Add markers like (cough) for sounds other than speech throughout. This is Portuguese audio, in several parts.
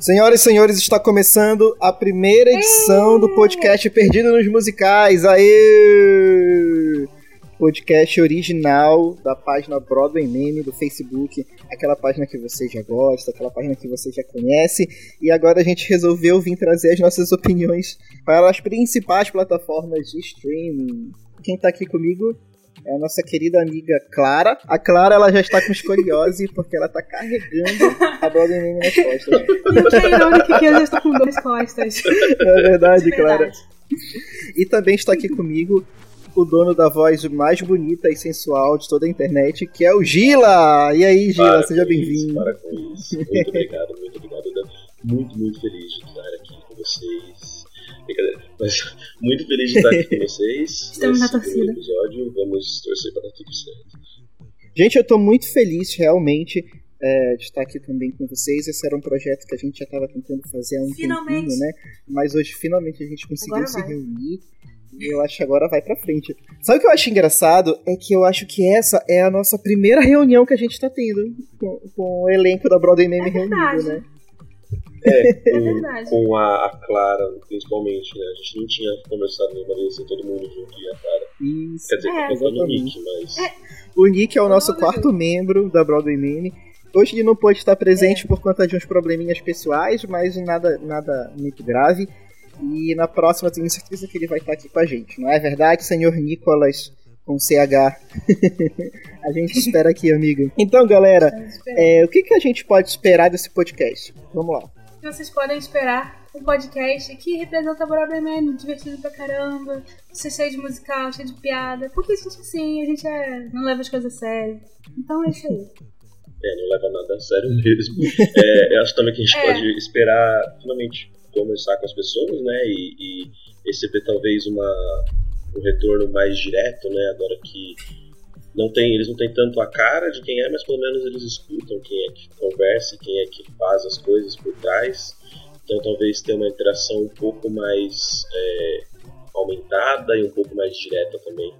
Senhoras e senhores, está começando a primeira edição do podcast Perdido nos Musicais. Aê! Podcast original da página Broadway Meme do Facebook, aquela página que você já gosta, aquela página que você já conhece. E agora a gente resolveu vir trazer as nossas opiniões para as principais plataformas de streaming. Quem está aqui comigo é a nossa querida amiga Clara. A Clara ela já está com escoliose porque ela está carregando a Broadway Meme nas costas. E o que é irônico que eu já estou com dor nas costas. É verdade, Clara. Verdade. E também está aqui comigo o dono da voz mais bonita e sensual de toda a internet, que é o Gila! E aí, Gila, Para seja bem-vindo. Para com isso. Muito obrigado, muito obrigado. Tô muito, muito feliz de estar aqui com vocês. Brincadeira. Mas muito feliz de estar aqui com (laughs) vocês. Estamos na nesse torcida. episódio. Vamos torcer para dar tudo certo. Gente, eu tô muito feliz, realmente, é, de estar aqui também com vocês. Esse era um projeto que a gente já estava tentando fazer há um Finalmente. tempinho, né? Mas hoje, finalmente, a gente conseguiu Agora se vai. reunir. E eu acho que agora vai pra frente. Sabe o que eu acho engraçado? É que eu acho que essa é a nossa primeira reunião que a gente tá tendo com, com o elenco da Broadway Meme É reunido, né? É, com, verdade. com a, a Clara, principalmente, né? A gente não tinha conversado nenhuma vez com todo mundo junto e a Clara. Isso. Quer dizer, É, contando o exatamente. Nick, mas. É. O Nick é o nosso quarto membro da Broadway Meme. Hoje ele não pôde estar presente por conta de uns probleminhas pessoais, mas nada, nada muito grave. E na próxima eu tenho certeza que ele vai estar aqui com a gente. Não é verdade, senhor Nicolas com CH? (laughs) a gente espera aqui, amigo. Então, galera, é, o que, que a gente pode esperar desse podcast? Vamos lá. Vocês podem esperar um podcast que representa Meme, divertido pra caramba, ser cheio de musical, cheio de piada. Porque a gente, assim, a gente é- não leva as coisas a sério. Então é isso aí. É, não leva nada a sério mesmo. É, eu acho também que a gente É. pode esperar finalmente conversar com as pessoas, né? E, e receber talvez uma, um retorno mais direto, né? Agora que não tem, eles não têm tanto a cara de quem é, mas pelo menos eles escutam quem é que conversa, quem é que faz as coisas por trás. Então talvez ter uma interação um pouco mais é, aumentada e um pouco mais direta também.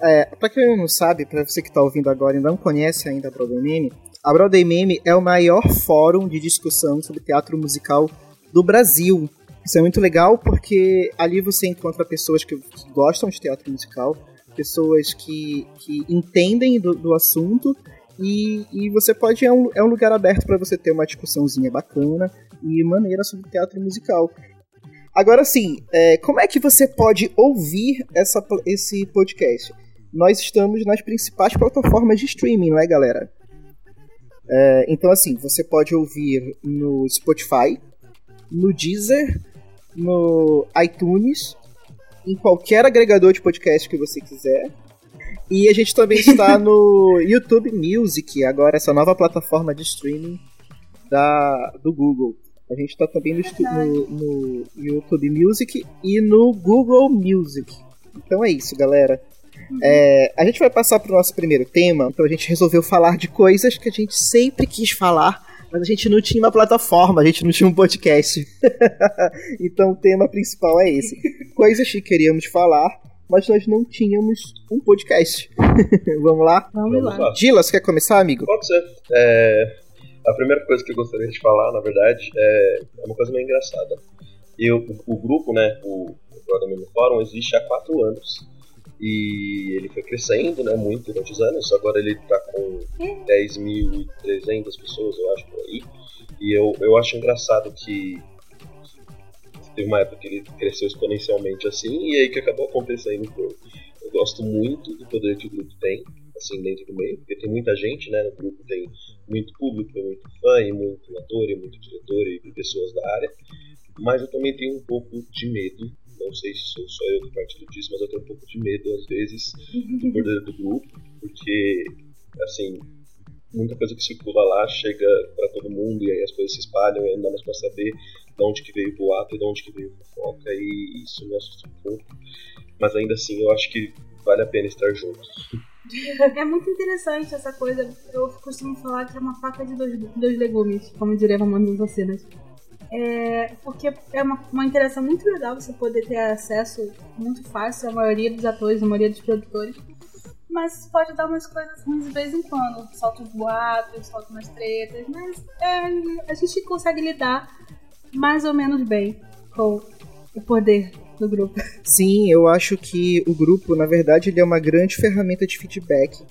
É, pra quem não sabe, pra você que tá ouvindo agora e não conhece ainda a Broadway Meme, a Broadway Meme é o maior fórum de discussão sobre teatro musical do Brasil. Isso é muito legal porque ali você encontra pessoas que gostam de teatro musical, pessoas que, que entendem do, do assunto e, e você pode é um, é um lugar aberto para você ter uma discussãozinha bacana e maneira sobre teatro musical. Agora sim, é, como é que você pode ouvir essa, esse podcast? Nós estamos nas principais plataformas de streaming, não é, galera? É, então, assim, você pode ouvir no Spotify, no Deezer, no iTunes, em qualquer agregador de podcast que você quiser. E a gente também está no (laughs) YouTube Music, agora essa nova plataforma de streaming da, do Google. A gente está também no, no- YouTube Music e no Google Music. Então é isso, galera. É, a gente vai passar para o nosso primeiro tema, então a gente resolveu falar de coisas que a gente sempre quis falar, mas a gente não tinha uma plataforma, a gente não tinha um podcast. (laughs) então o tema principal é esse. Coisas que queríamos falar, mas nós não tínhamos um podcast. (laughs) Vamos lá? Vamos lá. você quer começar, amigo? Pode ser. É, a primeira coisa que eu gostaria de falar, na verdade, é, é uma coisa meio engraçada. Eu, o, o grupo, né, o, o Brother Meme Fórum, existe há quatro anos. E ele foi crescendo, né, muito durante os anos. Agora ele tá com 10.300 pessoas, eu acho, por aí. E eu, eu acho engraçado que teve uma época que ele cresceu exponencialmente assim, e aí que acabou acontecendo. Eu, eu gosto muito do poder que o grupo tem, assim, dentro do meio, porque tem muita gente, né, no grupo tem muito público, tem muito fã, e muito ator, e muito diretor, e pessoas da área. Mas eu também tenho um pouco de medo, não sei se sou só eu que partilho disso, mas eu tenho um pouco de medo, às vezes, do poder do grupo, porque, assim, muita coisa que circula lá chega para todo mundo e aí as coisas se espalham e não mais pra saber de onde que veio o boato e de onde que veio a fofoca e isso me assusta um pouco. Mas ainda assim, eu acho que vale a pena estar juntos. (laughs) É muito interessante essa coisa. Eu costumo falar que é uma faca de dois, dois legumes, como diria mamãe das vacinas. É, porque é uma, uma interação muito legal você poder ter acesso muito fácil à maioria dos atores, à maioria dos produtores. Mas pode dar umas coisas ruins de vez em quando. Solta os boatos, solta umas tretas. Mas é, a gente consegue lidar mais ou menos bem com o poder do grupo. (laughs) Sim, eu acho que o grupo, na verdade, ele é uma grande ferramenta de feedback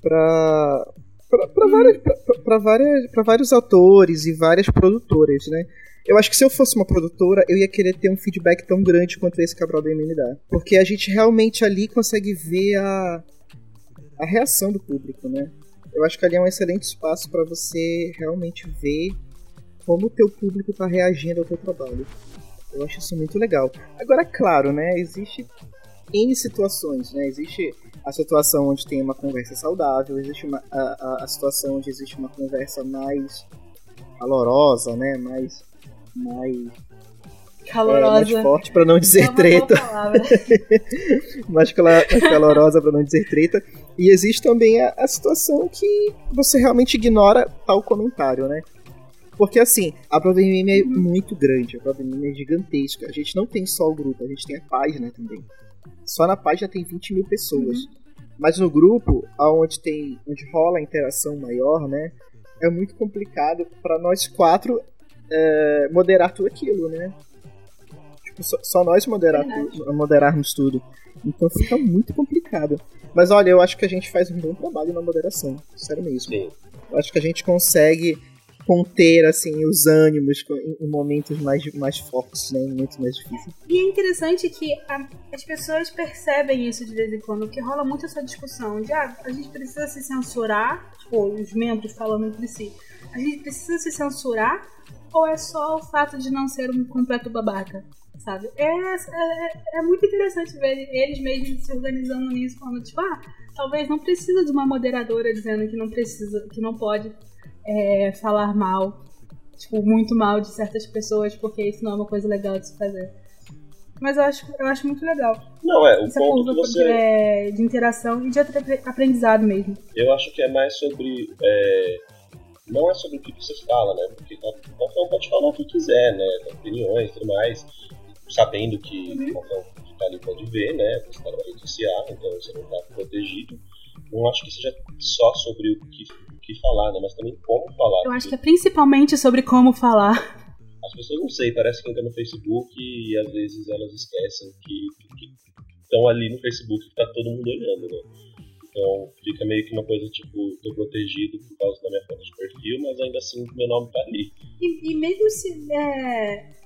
para para várias, pra, várias, pra vários autores e várias produtoras, né? Eu acho que se eu fosse uma produtora, eu ia querer ter um feedback tão grande quanto esse Cabral da MN dá. Porque a gente realmente ali consegue ver a, a reação do público, né? Eu acho que ali é um excelente espaço para você realmente ver como o teu público está reagindo ao teu trabalho. Eu acho isso muito legal. Agora, claro, né? Existe N situações, né? Existe a situação onde tem uma conversa saudável, existe uma, a, a, a situação onde existe uma conversa mais calorosa, né? Mais. mais calorosa. É, mais forte para não dizer é treta. (laughs) mais, mais calorosa para não dizer treta. E existe também a, a situação que você realmente ignora tal comentário, né? Porque assim, a Meme é muito grande, a Meme é gigantesca. A gente não tem só o grupo, a gente tem a página também. Só na página tem 20 mil pessoas. Uhum. Mas no grupo, onde tem. onde rola a interação maior, né? É muito complicado para nós quatro é, moderar tudo aquilo, né? Tipo, só, só nós moderar tu, moderarmos tudo. Então fica muito complicado. Mas olha, eu acho que a gente faz um bom trabalho na moderação. Sério mesmo. Sim. Eu acho que a gente consegue conter assim os ânimos em momentos mais, mais fortes, né, em momentos mais difíceis. E é interessante que a, as pessoas percebem isso de vez em quando, que rola muito essa discussão de ah, a gente precisa se censurar, tipo, os membros falando entre si, a gente precisa se censurar ou é só o fato de não ser um completo babaca? Sabe? É, é, é muito interessante ver eles mesmos se organizando nisso, falando, tipo, ah, talvez não precisa de uma moderadora dizendo que não precisa, que não pode é, falar mal, tipo, muito mal de certas pessoas, porque isso não é uma coisa legal de se fazer. Mas eu acho, eu acho muito legal. Não, é, o Essa ponto você... De, é, de interação e de aprendizado mesmo. Eu acho que é mais sobre... É... Não é sobre o que você fala, né? Porque qualquer um pode falar o que quiser, né? Opiniões e tudo mais, sabendo que uhum. qualquer um que tá ali pode ver, né? Você tá na rede social, então você não tá protegido. Não acho que seja só sobre o que que falar, né? Mas também como falar. Eu acho que é principalmente sobre como falar. As pessoas não sei, parece que entra no Facebook e às vezes elas esquecem que, estão ali no Facebook e tá todo mundo olhando, né? Então fica meio que uma coisa tipo, tô protegido por causa da minha foto de perfil, mas ainda assim meu nome tá ali. E, e mesmo se. É...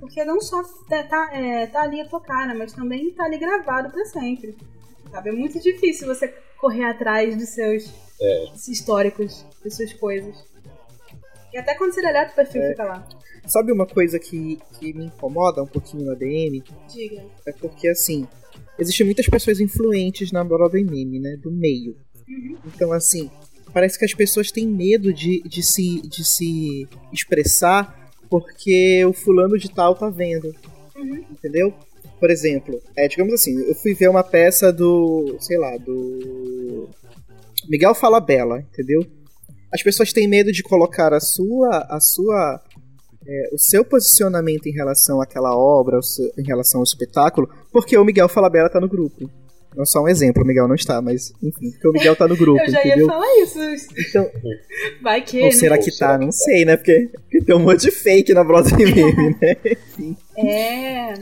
Porque não só tá, tá, é, tá ali a tua cara, mas também tá ali gravado pra sempre. Sabe? É muito difícil você correr atrás dos seus é. históricos, das suas coisas. E até quando você deleta o perfil, é. fica lá. Sabe uma coisa que, que me incomoda um pouquinho na DM? Diga. É porque, assim, existem muitas pessoas influentes na Broadway Meme, né? Do meio. Uhum. Então, assim, parece que as pessoas têm medo de, de, se, de se expressar porque o fulano de tal tá vendo. Uhum. Entendeu? Por exemplo, é, digamos assim, eu fui ver uma peça do, sei lá, do Miguel Falabella, entendeu? As pessoas têm medo de colocar a sua, a sua, é, o seu posicionamento em relação àquela obra, seu, em relação ao espetáculo, porque o Miguel Falabella tá no grupo. Não só um exemplo, o Miguel não está, mas enfim, porque o Miguel tá no grupo, (laughs) Eu já entendeu? ia falar isso. Então, Vai que, Ou né? será que tá? Não sei, né? Porque, porque tem um monte de fake na Broadway (laughs) Meme, né? Enfim. É.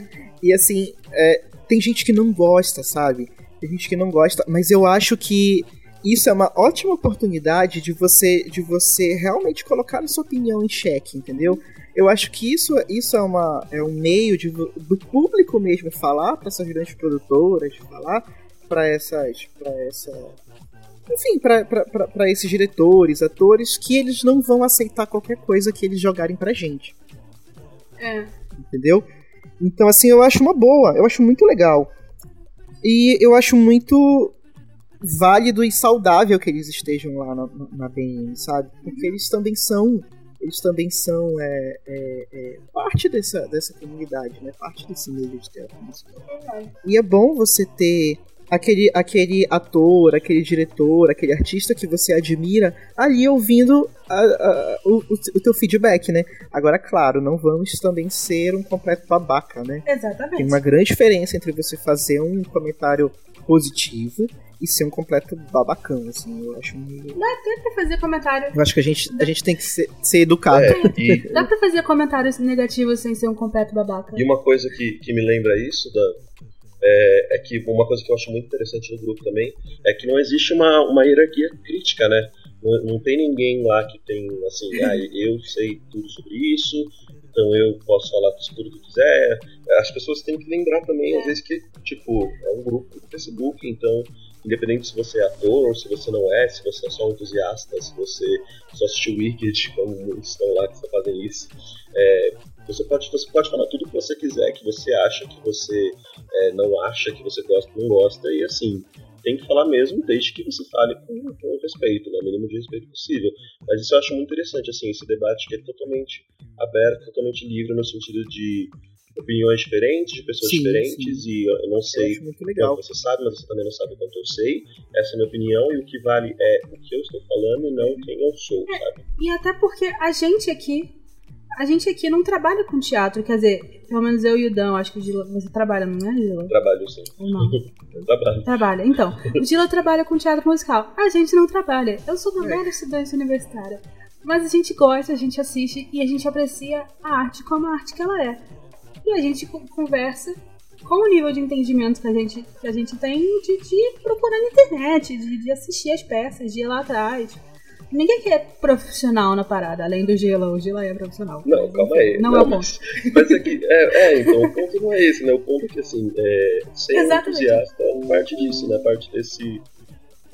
E assim, é, tem gente que não gosta, sabe? Tem gente que não gosta, mas eu acho que isso é uma ótima oportunidade de você de você realmente colocar a sua opinião em xeque, entendeu? Eu acho que isso, isso é, uma, é um meio de, do público mesmo falar para essas grandes produtoras, falar para essas, para essa, enfim, para esses diretores, atores, que eles não vão aceitar qualquer coisa que eles jogarem pra gente. É. Entendeu? Então, assim, eu acho uma boa, eu acho muito legal. E eu acho muito válido e saudável que eles estejam lá na, na BN, sabe? Porque eles também são eles também são é, é, é, parte dessa, dessa comunidade, né? Parte desse meio de teatro musical. E é bom você ter aquele, aquele ator, aquele diretor, aquele artista que você admira ali ouvindo a, a, o, o teu feedback, né? Agora, claro, não vamos também ser um completo babaca, né? Exatamente. Tem uma grande diferença entre você fazer um comentário positivo e ser um completo babacão, assim, eu acho muito... Dá até pra fazer comentário... Eu acho que a gente, a gente tem que ser, ser educado. É, e... (laughs) Dá pra fazer comentários negativos sem ser um completo babaca. E uma coisa que, que me lembra isso, Dan, é, é, que uma coisa que eu acho muito interessante no grupo também é que não existe uma, uma hierarquia crítica, né? Não, não tem ninguém lá que tem, assim, (laughs) ah, eu sei tudo sobre isso, então eu posso falar tudo que quiser. As pessoas têm que lembrar também, às vezes, que, tipo, é um grupo do Facebook, então independente se você é ator ou se você não é, se você é só um entusiasta, se você só assistiu Wicked, como muitos estão lá que estão fazendo isso, é, você, pode, você pode falar tudo o que você quiser, que você acha, que você é, não acha, que você gosta, não gosta, e assim, tem que falar mesmo, desde que você fale com, com respeito, né, o mínimo de respeito possível. Mas isso eu acho muito interessante, assim, esse debate que é totalmente aberto, totalmente livre, no sentido de opiniões diferentes, de pessoas sim, diferentes, sim. e eu não sei quanto você sabe, mas você também não sabe quanto eu sei. Essa é a minha opinião, e o que vale é o que eu estou falando e não quem eu sou, é, sabe? E até porque a gente aqui, a gente aqui não trabalha com teatro, quer dizer, pelo menos eu e o Dan, acho que o Gila, você trabalha, não é, Gila? Trabalho sim. Ou não? (laughs) eu trabalho. Trabalha. Então, o Gila trabalha com teatro musical. A gente não trabalha. Eu sou uma velha estudante universitária. Mas a gente gosta, a gente assiste e a gente aprecia a arte como a arte que ela é e a gente conversa com o nível de entendimento que a gente, que a gente tem de, de procurar na internet, de, de assistir as peças, de ir lá atrás. Ninguém que é profissional na parada, além do Gila. O Gila é profissional. Não, calma aí. Não, não é o ponto. Mas aqui, é, é, então, o ponto não é esse, né? O ponto é que, assim, é, ser Exatamente. um entusiasta é parte disso, né? Parte desse...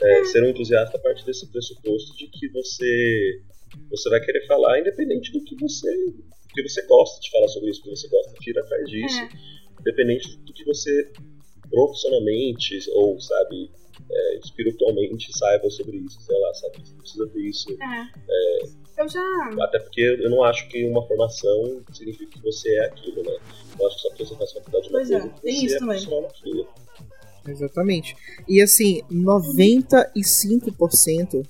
É, é. Ser um entusiasta é parte desse pressuposto de que você, você vai querer falar independente do que você porque você gosta de falar sobre isso, porque você gosta de ir atrás disso, é. independente do que você profissionalmente ou, sabe, é, espiritualmente saiba sobre isso, sei lá, sabe? Você precisa ter isso. É. É, eu já. Até porque eu não acho que uma formação significa que você é aquilo, né? Eu acho que só porque você faz faculdade de uma pois coisa, é, tem isso é também. naquilo. Exatamente. E assim, 95%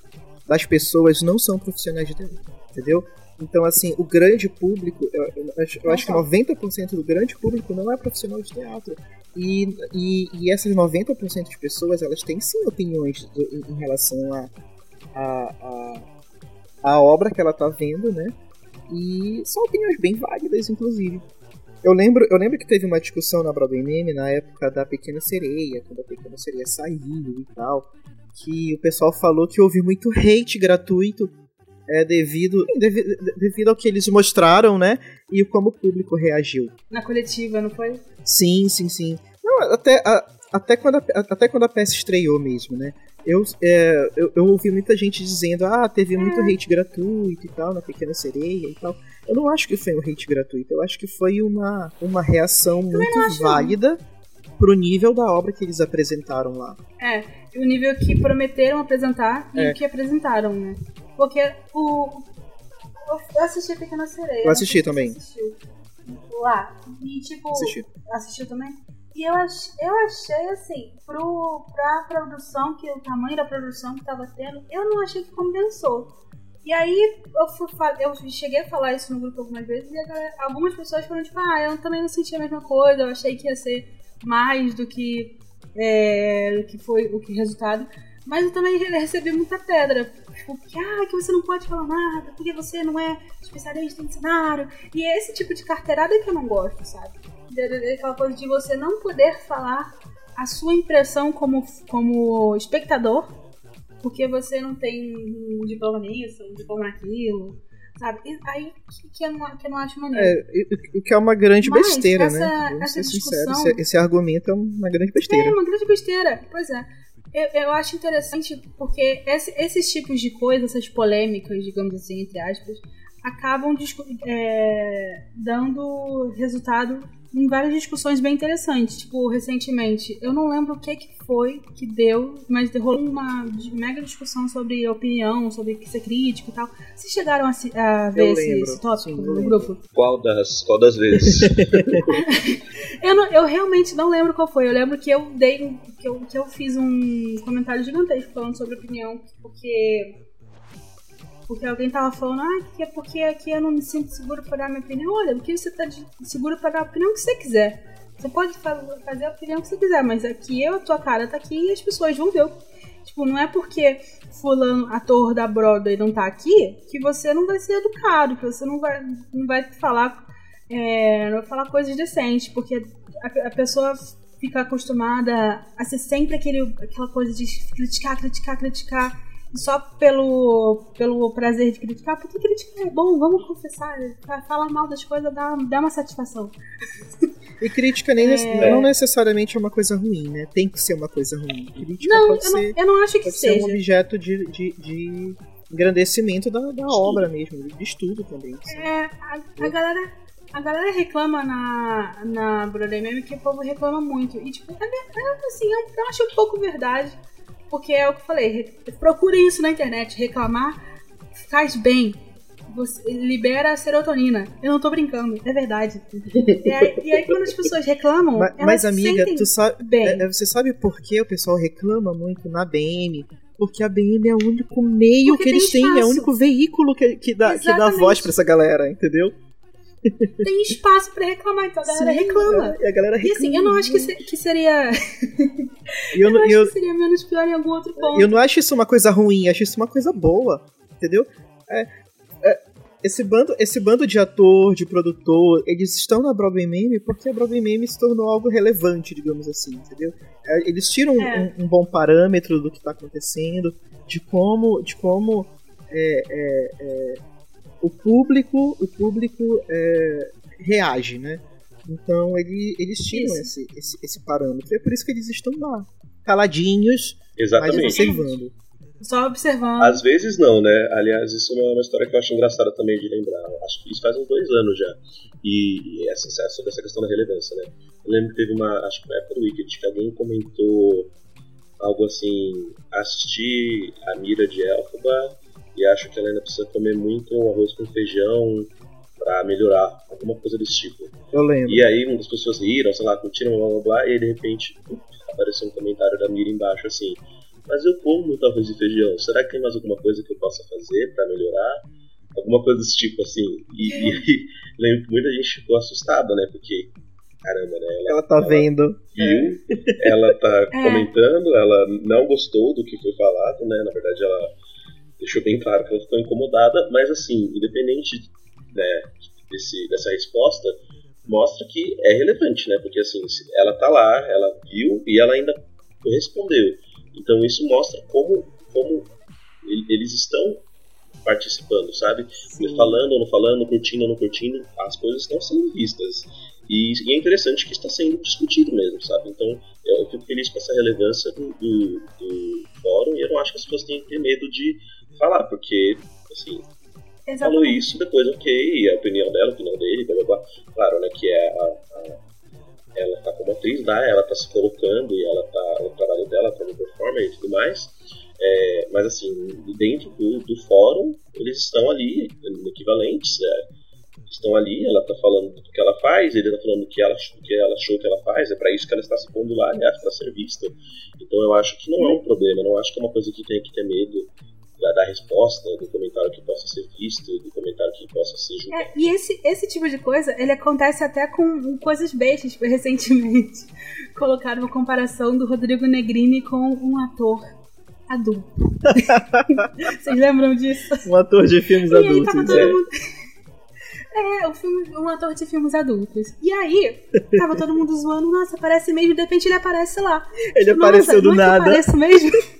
das pessoas não são profissionais de teatro, entendeu? Então, assim, o grande público, eu, eu, acho, eu acho que 90% do grande público não é profissional de teatro. E, e, e essas 90% de pessoas, elas têm sim opiniões do, em, em, relação a, a, a, a, obra que ela tá vendo, né? E são opiniões bem válidas, inclusive. Eu lembro, eu lembro que teve uma discussão na Broadway Meme na época da Pequena Sereia, quando a Pequena Sereia saiu e tal, que o pessoal falou que houve muito hate gratuito é, devido, devido, devido ao que eles mostraram, né? E como o público reagiu. Na coletiva, não foi? Sim, sim, sim. Não, até, a, até, quando a, até quando a peça estreou mesmo, né? Eu, é, eu, eu, ouvi muita gente dizendo, ah, teve muito é. hate gratuito e tal, na Pequena Sereia e tal. Eu não acho que foi um hate gratuito, eu acho que foi uma, uma reação muito válida pro nível da obra que eles apresentaram lá. É, o nível que prometeram apresentar e é. o que apresentaram, né? Porque o. Eu assisti Pequena Sereia. Eu assisti também. Assistiu. Lá. E tipo. Assisti. Assistiu também? E eu, ach, eu achei assim, pro, pra produção, que o tamanho da produção que tava tendo, eu não achei que compensou. E aí eu, fui, eu cheguei a falar isso no grupo algumas vezes e galera, algumas pessoas foram tipo, ah, eu também não senti a mesma coisa, eu achei que ia ser mais do que, é, que foi o que resultado. Mas eu também recebi muita pedra. Tipo, que, ah, que você não pode falar nada, porque você não é especialista em cenário. E é esse tipo de carteirada que eu não gosto, sabe? Aquela coisa de você não poder falar a sua impressão como, como espectador, porque você não tem um diploma nisso, um diploma naquilo. Sabe? E aí que, eu não, que eu não acho maneiro. É, o que é uma grande Mas besteira, essa, né? Essa ser discussão... sincero, esse, esse, argumento é uma grande besteira. É, uma grande besteira, pois é. Eu, eu acho interessante porque esse, esses tipos de coisas, essas polêmicas, digamos assim, entre aspas, acabam é, dando resultado em várias discussões bem interessantes. Tipo, recentemente, eu não lembro o que, que foi que deu, mas rolou uma mega discussão sobre opinião, sobre ser crítico e tal. Vocês chegaram a, a ver esse, esse, tópico no grupo? Qual das, qual das vezes? (laughs) eu, não, eu realmente não lembro qual foi. Eu lembro que eu dei que eu, que eu fiz um comentário gigantesco falando sobre opinião, porque porque alguém tava falando, ah, que é porque aqui eu não me sinto seguro para dar minha opinião. Olha, porque você tá seguro para dar a opinião que você quiser. Você pode fazer a opinião que você quiser, mas aqui eu, a tua cara tá aqui e as pessoas vão ver. Tipo, não é porque fulano, ator da Broadway, não tá aqui, que você não vai ser educado, que você não vai, não vai falar, é, não vai falar coisas decentes, porque a, a pessoa fica acostumada a ser sempre aquele, aquela coisa de criticar, criticar, criticar só pelo, pelo prazer de criticar, porque criticar é bom, vamos confessar, falar mal das coisas dá, dá uma satisfação. E crítica nem é... não necessariamente é uma coisa ruim, né? Tem que ser uma coisa ruim. Crítica não, pode eu, ser, não, eu não acho que pode seja. ser um objeto de, de, de engrandecimento da, da obra mesmo, de estudo também. Assim. É, a, a galera a galera reclama na, na Broadway Meme que o povo reclama muito. E, tipo, é, é, assim, eu, eu acho um pouco verdade. Porque é o que eu falei, procurem isso na internet. Reclamar faz bem. Você libera a serotonina. Eu não tô brincando, é verdade. e, aí, e aí quando as pessoas reclamam. Mas, mas amiga, tu sabe. Bem. É, você sabe por que o pessoal reclama muito na BM? Porque a BM é o único meio Porque que eles têm, é o único veículo que, que, dá, que dá voz pra essa galera, entendeu? Tem espaço para reclamar, então a galera Sim, reclama. É, a galera reclama. E assim, eu não acho que, se, que seria. (laughs) eu, eu não acho eu, que seria menos pior em algum outro ponto. Eu não acho isso uma coisa ruim, acho isso uma coisa boa. Entendeu? É, é, esse, bando, esse bando de ator, de produtor, eles estão na Broadway Meme porque a Broadway Meme se tornou algo relevante, digamos assim, entendeu? É, eles tiram é. um, um, bom parâmetro do que está acontecendo, de como, de como é, é o público, o público é, reage, né? Então ele, eles tiram esse, esse, esse, parâmetro. É por isso que eles estão lá, caladinhos, Exatamente. mas observando. Só observando. Às vezes não, né? Aliás, isso é uma história que eu acho engraçada também de lembrar. Acho que isso faz uns dois anos já. E, e essa, sobre essa questão da relevância, né? Eu lembro que teve uma, acho que na época do Wicked, que alguém comentou algo assim, assistir a Mira de Elfaba e acho que ela ainda precisa comer muito arroz com feijão para melhorar, alguma coisa desse tipo. Eu lembro. E aí muitas pessoas riram, sei lá, curtiram, blá blá blá, e aí de repente apareceu um comentário da Mira embaixo assim: Mas eu como muito arroz e feijão, será que tem mais alguma coisa que eu possa fazer para melhorar? Alguma coisa desse tipo assim. E, e (laughs) lembro que muita gente ficou assustada, né? Porque caramba, né? Ela, ela tá ela vendo. Viu, ela tá (laughs) é. comentando, ela não gostou do que foi falado, né? Na verdade, ela deixou bem claro que ela ficou incomodada, mas assim, independente né, desse, dessa resposta, mostra que é relevante, né? Porque assim, ela tá lá, ela viu e ela ainda respondeu. Então isso mostra como, como eles estão participando, sabe? Sim. Falando ou não falando, curtindo ou não curtindo, as coisas estão sendo vistas. E, e, é interessante que está sendo discutido mesmo, sabe? Então eu fico feliz com essa relevância do, do, do fórum e eu não acho que as pessoas têm que ter medo de falar, porque, assim, Exatamente. falou isso, depois ok, a opinião dela, a opinião dele, blá blá blá. Claro, né, que é a, a ela tá como atriz lá, ela tá se colocando e ela tá o trabalho dela como performer e tudo mais. É, mas assim, dentro do, do, fórum, eles estão ali, equivalentes, é, estão ali, ela tá falando do que ela faz, ele tá falando do que ela, que ela achou que ela faz, é para isso que ela está se pondo lá, aliás, para ser vista. Então eu acho que não é um problema, não acho que é uma coisa que tem que ter medo da, da, resposta, do comentário que possa ser visto, do comentário que possa ser julgado. É, e esse, esse tipo de coisa, ele acontece até com coisas bestas. Tipo, (laughs) recentemente colocaram uma comparação do Rodrigo Negrini com um ator adulto. (laughs) Vocês lembram disso? Um ator de filmes e adultos. Aí, todo é. mundo... É, um, filme, um ator de filmes adultos. E aí, tava todo mundo zoando, nossa, aparece mesmo, de repente ele aparece lá. Ele tipo, apareceu do é nada. Aparece mesmo? (laughs)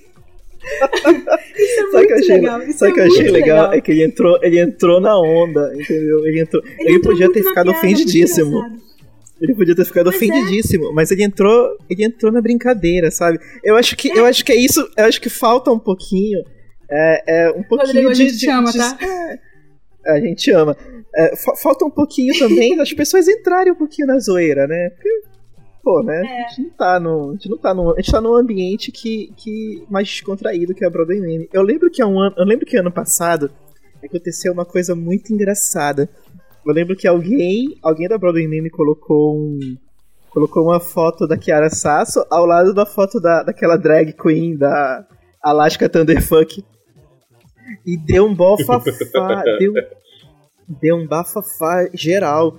Isso é sabe muito achei, legal. Isso sabe é que eu achei legal? legal? É que ele entrou, ele entrou na onda, entendeu? Ele entrou. Ele, ele podia ter ficado piada, ofendidíssimo. Ele podia ter ficado Mas ofendidíssimo, é. mas ele entrou, ele entrou na brincadeira, sabe? Eu acho que, é. eu acho que é isso, eu acho que falta um pouquinho, é, é um pouquinho Rodrigo, de, a gente de, chama, de, tá? É, A gente ama. É, falta um pouquinho também das pessoas entrarem um pouquinho na zoeira, né? Porque, pô, né? É. A gente não tá no. A gente não tá no. A gente tá num ambiente que, que mais descontraído que a Broadway Meme. Eu lembro que um ano. Eu lembro que ano passado aconteceu uma coisa muito engraçada. Eu lembro que alguém. Alguém da Broadway Meme colocou um. Colocou uma foto da Kiara Sasso ao lado da foto da, daquela drag queen da Alaska Thunderfuck. E deu um bafafá, (laughs) deu, deu um bafafá geral.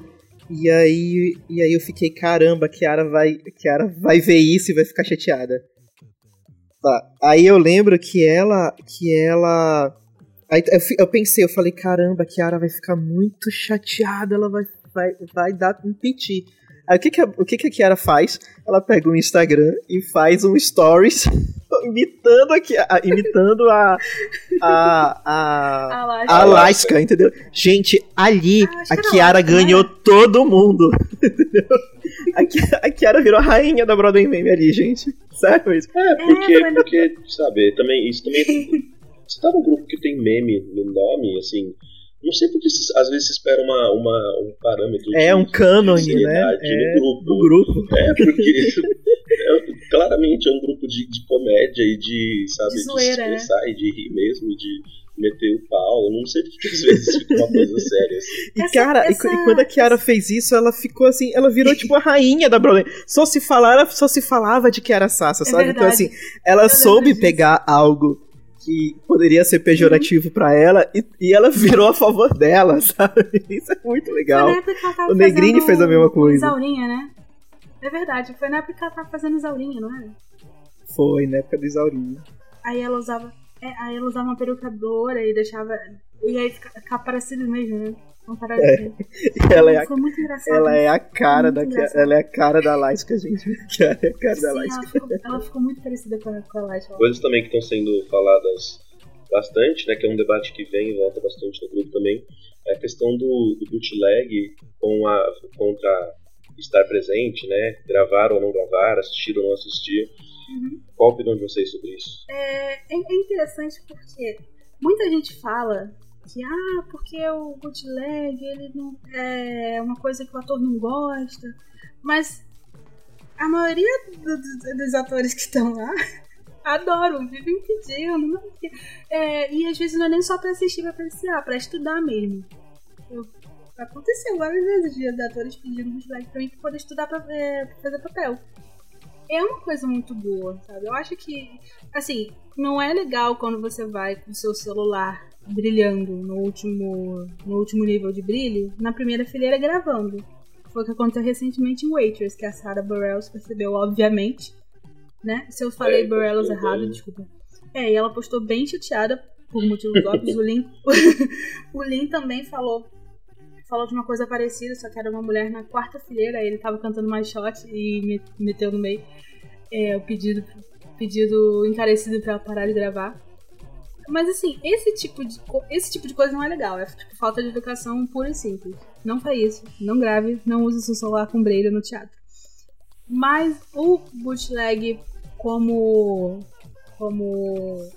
E aí, e aí eu fiquei, caramba, Kiara vai, Kiara vai ver isso e vai ficar chateada. Tá. Aí eu lembro que ela, que ela, aí eu, eu pensei, eu falei, caramba, Kiara vai ficar muito chateada, ela vai, vai, vai dar um piti. Aí o que que a, o que que a Kiara faz? Ela pega o Instagram e faz um stories (laughs) imitando a, imitando a a, a, Alaska. a Alaska, entendeu? Gente, ali ah, a Kiara Alaska, ganhou né? todo mundo. (laughs) A, a Kiara virou a rainha da Broadway Meme ali, gente. Sério isso? É, porque, é, porque sabe, também, isso também. (laughs) Você tá num grupo que tem meme no nome, assim. Não sei porque às vezes se espera uma, uma, um parâmetro. É, de, um cânone, né? É, no grupo. Grupo. É, porque (laughs) é, claramente é um grupo de, de comédia e de, sabe, de, zoeira, de expressar né? e de rir mesmo, de meter o pau. Não sei porque às vezes fica uma coisa (laughs) séria. Assim. E essa, cara, essa... E, quando a Kiara fez isso, ela ficou assim, ela virou tipo a rainha da Broadway. Só se falava, só se falava de Kiara Sassa, é sabe? Então assim, ela Eu soube pegar algo que poderia ser pejorativo uhum. para ela e, e, ela virou a favor dela, (laughs) sabe? Isso é muito legal. O Negrini fez a mesma coisa. Isaurinha, né? É verdade, foi na época que ela tava fazendo Isaurinha, não é? Foi, na época do Isaurinha. Aí ela usava. É, aí ela usava uma peruca loura e deixava. E aí ficar parecido mesmo, né? É. (laughs) Ela, é a, ela é a cara da ela é a cara da Alaska, gente. Ela é a cara Sim, da Alaska. Ela ficou, ela ficou muito parecida com a, com a Alaska. Coisas também que estão sendo faladas bastante, né, que é um debate que vem e volta bastante no grupo também, é a questão do, do bootleg com a, contra estar presente, né, gravar ou não gravar, assistir ou não assistir. Uhum. Qual a opinião de vocês sobre isso? É, é, é interessante porque muita gente fala que ah, porque o bootleg ele não é uma coisa que o ator não gosta, mas a maioria do, do, dos atores que estão lá (laughs) adoram, vivem pedindo, não, é, e às vezes não é nem só para assistir, para apreciar, para estudar mesmo. Eu, aconteceu várias vezes de atores pedindo bootleg para mim para poder estudar para é, fazer papel é uma coisa muito boa, sabe? Eu acho que, assim, não é legal quando você vai com o seu celular brilhando no último, no último nível de brilho, na primeira fileira gravando. Foi o que aconteceu recentemente em Waitress, que a Sarah Bareilles percebeu, obviamente. Né? Se eu falei é, Bareilles errado, desculpa. É, e ela postou bem chateada por motivos (laughs) óbvios. o Lin, (laughs) o Lin também falou falou de uma coisa parecida, só que era uma mulher na quarta fileira, ele tava cantando mais shot e me meteu no meio é, o pedido, pedido encarecido para parar de gravar. Mas assim, esse tipo de, esse tipo de coisa não é legal. É tipo, falta de educação pura e simples. Não faz isso. Não grave. Não use seu celular com brilho no teatro. Mas o bootleg como como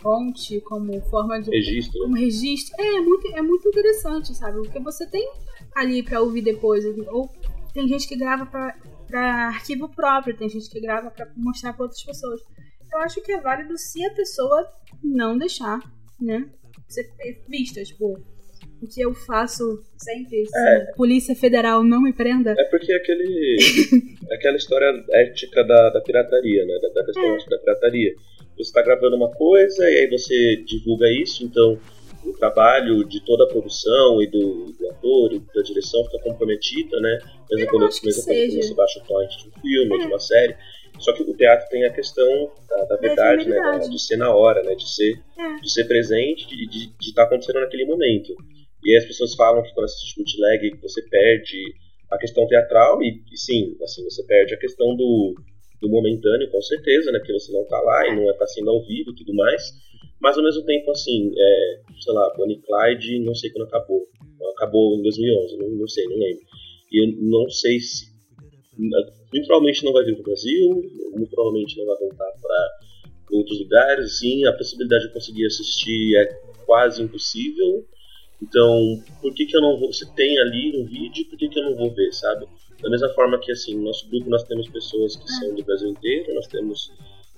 fonte, como forma de registro, como registro, é, é muito é muito interessante, sabe? Porque você tem ali para ouvir depois ou tem gente que grava para arquivo próprio, tem gente que grava para mostrar para outras pessoas eu acho que é válido se a pessoa não deixar, né? Ser vista, tipo, o que eu faço sempre, se é. a Polícia Federal não me prenda. É porque aquele. (laughs) aquela história ética da, da pirataria, né? Da, da questão é. da pirataria. Você está gravando uma coisa e aí você divulga isso, então o trabalho de toda a produção e do, do ator e da direção fica comprometida, né? Mesmo quando, mesmo quando você baixa o torrent de um filme, é. de uma série. Só que o teatro tem a questão da, da verdade, né? De ser na hora, né? De ser, é. de ser presente de, de, estar tá acontecendo naquele momento. E aí as pessoas falam que quando assiste bootleg você perde a questão teatral e, e, sim, assim, você perde a questão do, do momentâneo, com certeza, né? Que você não tá lá e não é tá sendo ao vivo e tudo mais. Mas ao mesmo tempo, assim, é, sei lá, Bonnie Clyde, não sei quando acabou. Acabou em 2011, não, não sei, não lembro. E eu não sei se muito provavelmente não vai vir para o Brasil, muito provavelmente não vai voltar para outros lugares. Sim, a possibilidade de conseguir assistir é quase impossível. Então, por que, que eu não vou. Se tem ali um vídeo, por que, que eu não vou ver, sabe? Da mesma forma que, assim, no nosso grupo nós temos pessoas que são do Brasil inteiro, nós temos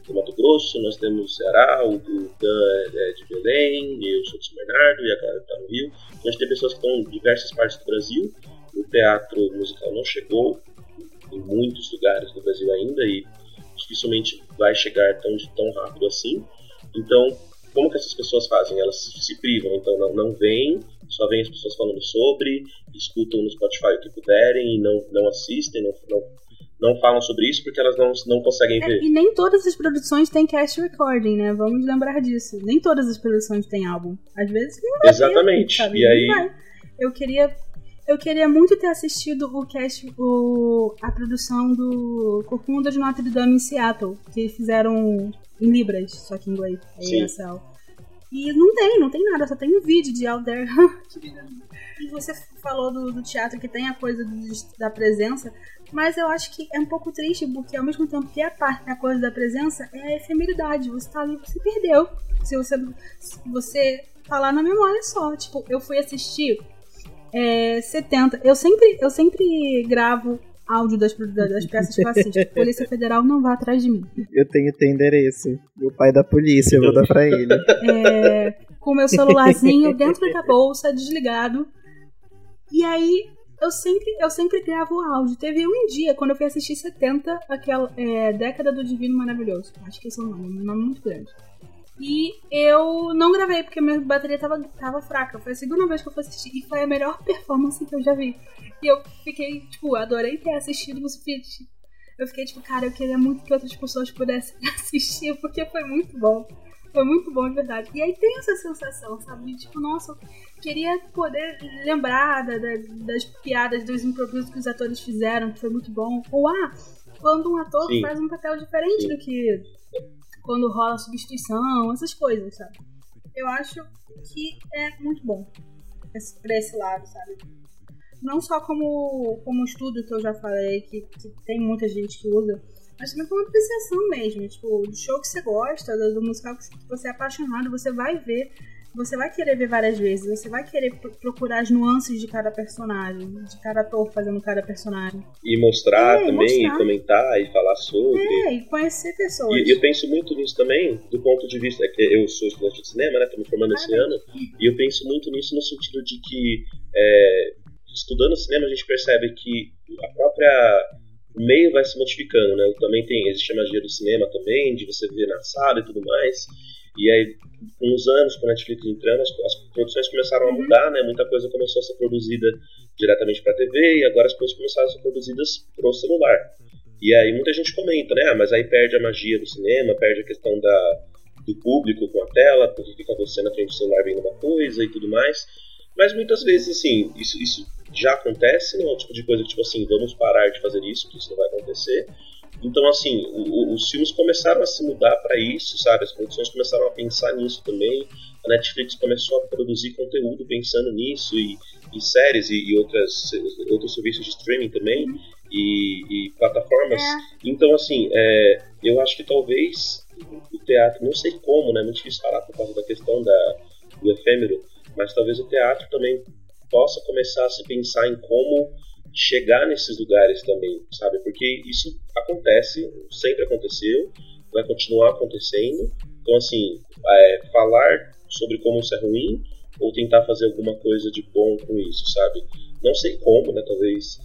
do Mato Grosso, nós temos Ceará, o, Dan é de Belém, eu sou de São Bernardo e a Clara está no Rio. Então, a gente tem pessoas que estão em diversas partes do Brasil. O teatro musical não chegou em muitos lugares do Brasil ainda e dificilmente vai chegar tão, tão rápido assim. Então, como que essas pessoas fazem? Elas se privam, então não, não vêm, só vêm as pessoas falando sobre, escutam no Spotify o que puderem e não, não assistem, não, não, não falam sobre isso porque elas não, não conseguem É, ver. e nem todas as produções têm cast recording, né? Vamos lembrar disso. Nem todas as produções têm álbum. Às vezes não vai ter, Exatamente. sabe? E Não aí, vai. Eu queria. Eu queria muito ter assistido o cast, o, a produção do Corcunda de Notre Dame em Seattle, que fizeram em Libras, só que em inglês, é. ESL. E não tem, não tem nada, só tem um vídeo de Out There. (laughs) e você falou do, do teatro que tem a coisa do- da presença, mas eu acho que é um pouco triste, porque ao mesmo tempo que a parte a coisa da presença é a efemeridade. Você tá ali, você perdeu. Se você, se você tá lá na memória só. Tipo, eu fui assistir é, 70. Eu sempre, eu sempre gravo áudio das, das peças que eu assisto. Polícia Federal não vá atrás de mim. Eu tenho teu endereço. O pai da polícia, eu vou dar pra ele. É, com meu celularzinho dentro da bolsa, desligado. E aí, eu sempre, eu sempre gravo áudio. Teve um dia, quando eu fui assistir 70, aquela é, Década do Divino Maravilhoso. Acho que esse é o nome, um nome muito grande. E eu não gravei, porque minha bateria tava, tava fraca. Foi a segunda vez que eu fui assistir. E foi a melhor performance que eu já vi. E eu fiquei, tipo, adorei ter assistido o suficiente. Eu fiquei, tipo, cara, eu queria muito que outras pessoas pudessem (laughs) assistir, porque foi muito bom. Foi muito bom, de verdade. E aí tem essa sensação, sabe? De, tipo, nossa, eu queria poder lembrar da- da- das piadas, dos improvisos que os atores fizeram, que foi muito bom. Ou, ah, quando um ator Sim. faz um papel diferente Sim. do que quando rola substituição, essas coisas, sabe? Eu acho que é muito bom esse, pra esse lado, sabe? Não só como, como estudo que eu já falei, que, que tem muita gente que usa, mas também como apreciação mesmo. Tipo, do show que você gosta, do, musical que você é apaixonado, você vai ver, você vai querer ver várias vezes, você vai querer pro- procurar as nuances de cada personagem, de cada ator fazendo cada personagem. e mostrar É, também, mostrar. e comentar e falar sobre. É, e conhecer pessoas. E eu penso muito nisso também, do ponto de vista é que eu sou estudante de cinema, né? Tô me formando esse ano, e eu penso muito nisso no sentido de que é, estudando cinema a gente percebe que a própria o meio vai se modificando, né? Também tem existe a magia do cinema também, de você ver na sala e tudo mais. E aí, com os anos, com a Netflix entrando, as, as produções começaram a mudar, né? Muita coisa começou a ser produzida diretamente para TV e agora as coisas começaram a ser produzidas pro celular. E aí muita gente comenta, né? Ah, mas aí perde a magia do cinema, perde a questão da, do público com a tela, porque fica você na frente do celular vendo uma coisa e tudo mais. Mas muitas vezes, assim, isso, isso já acontece, não é o tipo de coisa que, tipo assim, vamos parar de fazer isso, que isso não vai acontecer. Então, assim, o- o- os filmes começaram a se mudar para isso, sabe? As produções começaram a pensar nisso também. A Netflix começou a produzir conteúdo pensando nisso, e, e séries e, e outras, outros serviços de streaming também, e, e plataformas. É. Então, assim, é, eu acho que talvez o teatro, não sei como, né? É muito difícil falar por causa da questão da, do efêmero, mas talvez o teatro também possa começar a se pensar em como chegar nesses lugares também, sabe? Porque isso acontece, sempre aconteceu, vai continuar acontecendo. Então, assim, é, falar sobre como isso é ruim ou tentar fazer alguma coisa de bom com isso, sabe? Não sei como, né? Talvez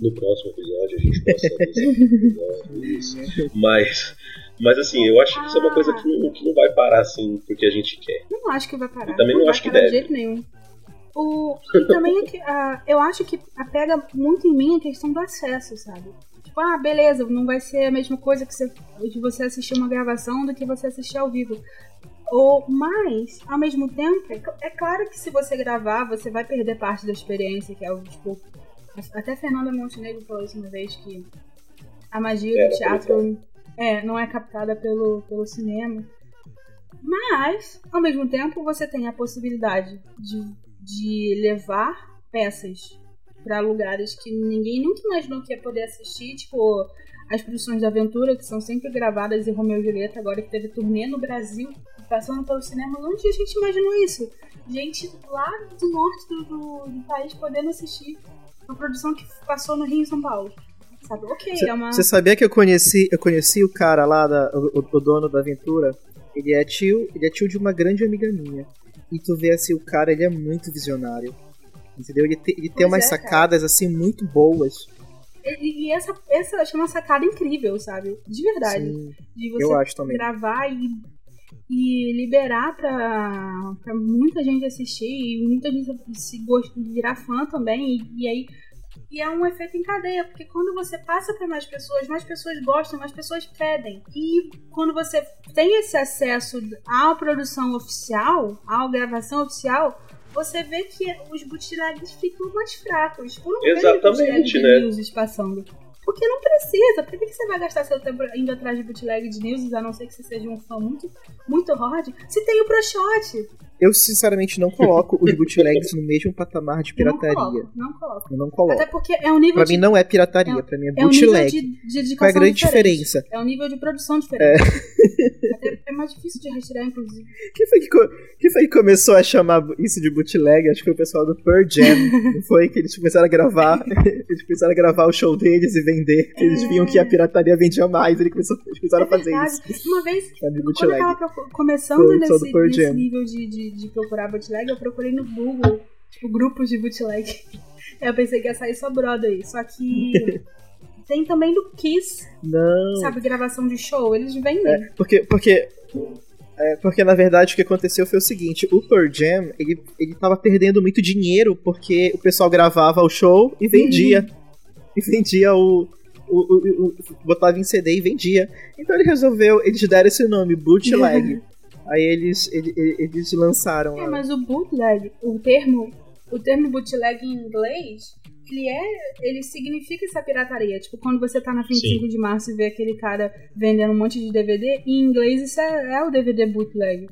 no próximo episódio a gente possa desenvolver isso. (laughs) Mas, mas assim, eu acho que isso é uma coisa que não, que não vai parar assim porque a gente quer. Não acho que vai parar. Eu também não vai acho que parar deve. de jeito nenhum. O, e também é ah, eu acho que apega muito em mim a questão do acesso, sabe? Tipo, ah, beleza, não vai ser a mesma coisa que você, de você assistir uma gravação do que você assistir ao vivo. Ou, mas, ao mesmo tempo, é, é claro que se você gravar, você vai perder parte da experiência, que é o, tipo, até Fernanda Montenegro falou isso uma vez, que a magia É, do teatro é, não é captada pelo, pelo cinema. Mas, ao mesmo tempo, você tem a possibilidade de, de levar peças para lugares que ninguém nunca imaginou que ia poder assistir. Tipo, as produções de aventura, que são sempre gravadas em Romeu e Julieta, agora que teve turnê no Brasil, passando pelo cinema, onde a gente imaginou isso? Gente lá do norte do, do, do país podendo assistir uma produção que passou no Rio e São Paulo. Sabe? Ok, Você é uma. sabia que eu conheci, eu conheci o cara lá, da, o, o dono da aventura? Ele é tio, ele é tio de uma grande amiga minha. E tu vê assim, o cara, ele é muito visionário. Entendeu? Ele, te- ele tem umas é, cara. sacadas assim muito boas. E, e essa, essa eu acho uma sacada incrível, sabe? De verdade. Sim, De você eu acho também. gravar e, e liberar pra, pra muita gente assistir e muita gente se gost, virar fã também. E, e aí. E é um efeito em cadeia, porque quando você passa para mais pessoas, mais pessoas gostam, mais pessoas pedem. E quando você tem esse acesso à produção oficial, à gravação oficial, você vê que os bootlegs ficam mais fracos. Vejo Exatamente, né? passando. Porque não precisa. Por que você vai gastar seu tempo indo atrás de bootleg de news, a não ser que você seja um fã muito, muito hard? Se tem o ProShot. Eu sinceramente não coloco os (laughs) bootlegs no mesmo patamar de Eu não pirataria. coloco. Não coloco. Eu não coloco. Até porque é um nível Pra de. mim não é pirataria, pra mim é é um nível bootleg. de, de dedicação Qual é a grande diferente. diferença? É um nível de produção diferente. Até (laughs) é mais difícil de retirar, inclusive. Quem foi, que, quem foi que começou a chamar isso de bootleg? Acho que foi o pessoal do Pearl Jam. (laughs) foi que eles começaram a gravar. (laughs) Eles começaram a gravar o show deles e vender. Eles viam que a pirataria vendia mais. Eles começaram, eles começaram a fazer É verdade. isso. Uma vez, (laughs) quando eu tava começando Foi nesse, nesse nível de, de, de procurar bootleg, eu procurei no Google, tipo, grupos de bootleg. Eu pensei que ia sair só Broadway, só que tem também do Kiss, Não. sabe, gravação de show, eles vendem. É, porque, porque, é, porque na verdade o que aconteceu foi o seguinte: o Pearl Jam ele, ele tava perdendo muito dinheiro porque o pessoal gravava o show e vendia. E vendia o, o, o- o- botava em CD e vendia. Então ele resolveu, eles deram esse nome, bootleg. (laughs) Aí eles, ele- ele- eles lançaram. É, a- mas o bootleg, o termo, o termo bootleg em inglês, ele é, ele significa essa pirataria. Tipo, quando você tá na 25 de março e vê aquele cara vendendo um monte de DVD, em inglês isso é, é o DVD bootleg.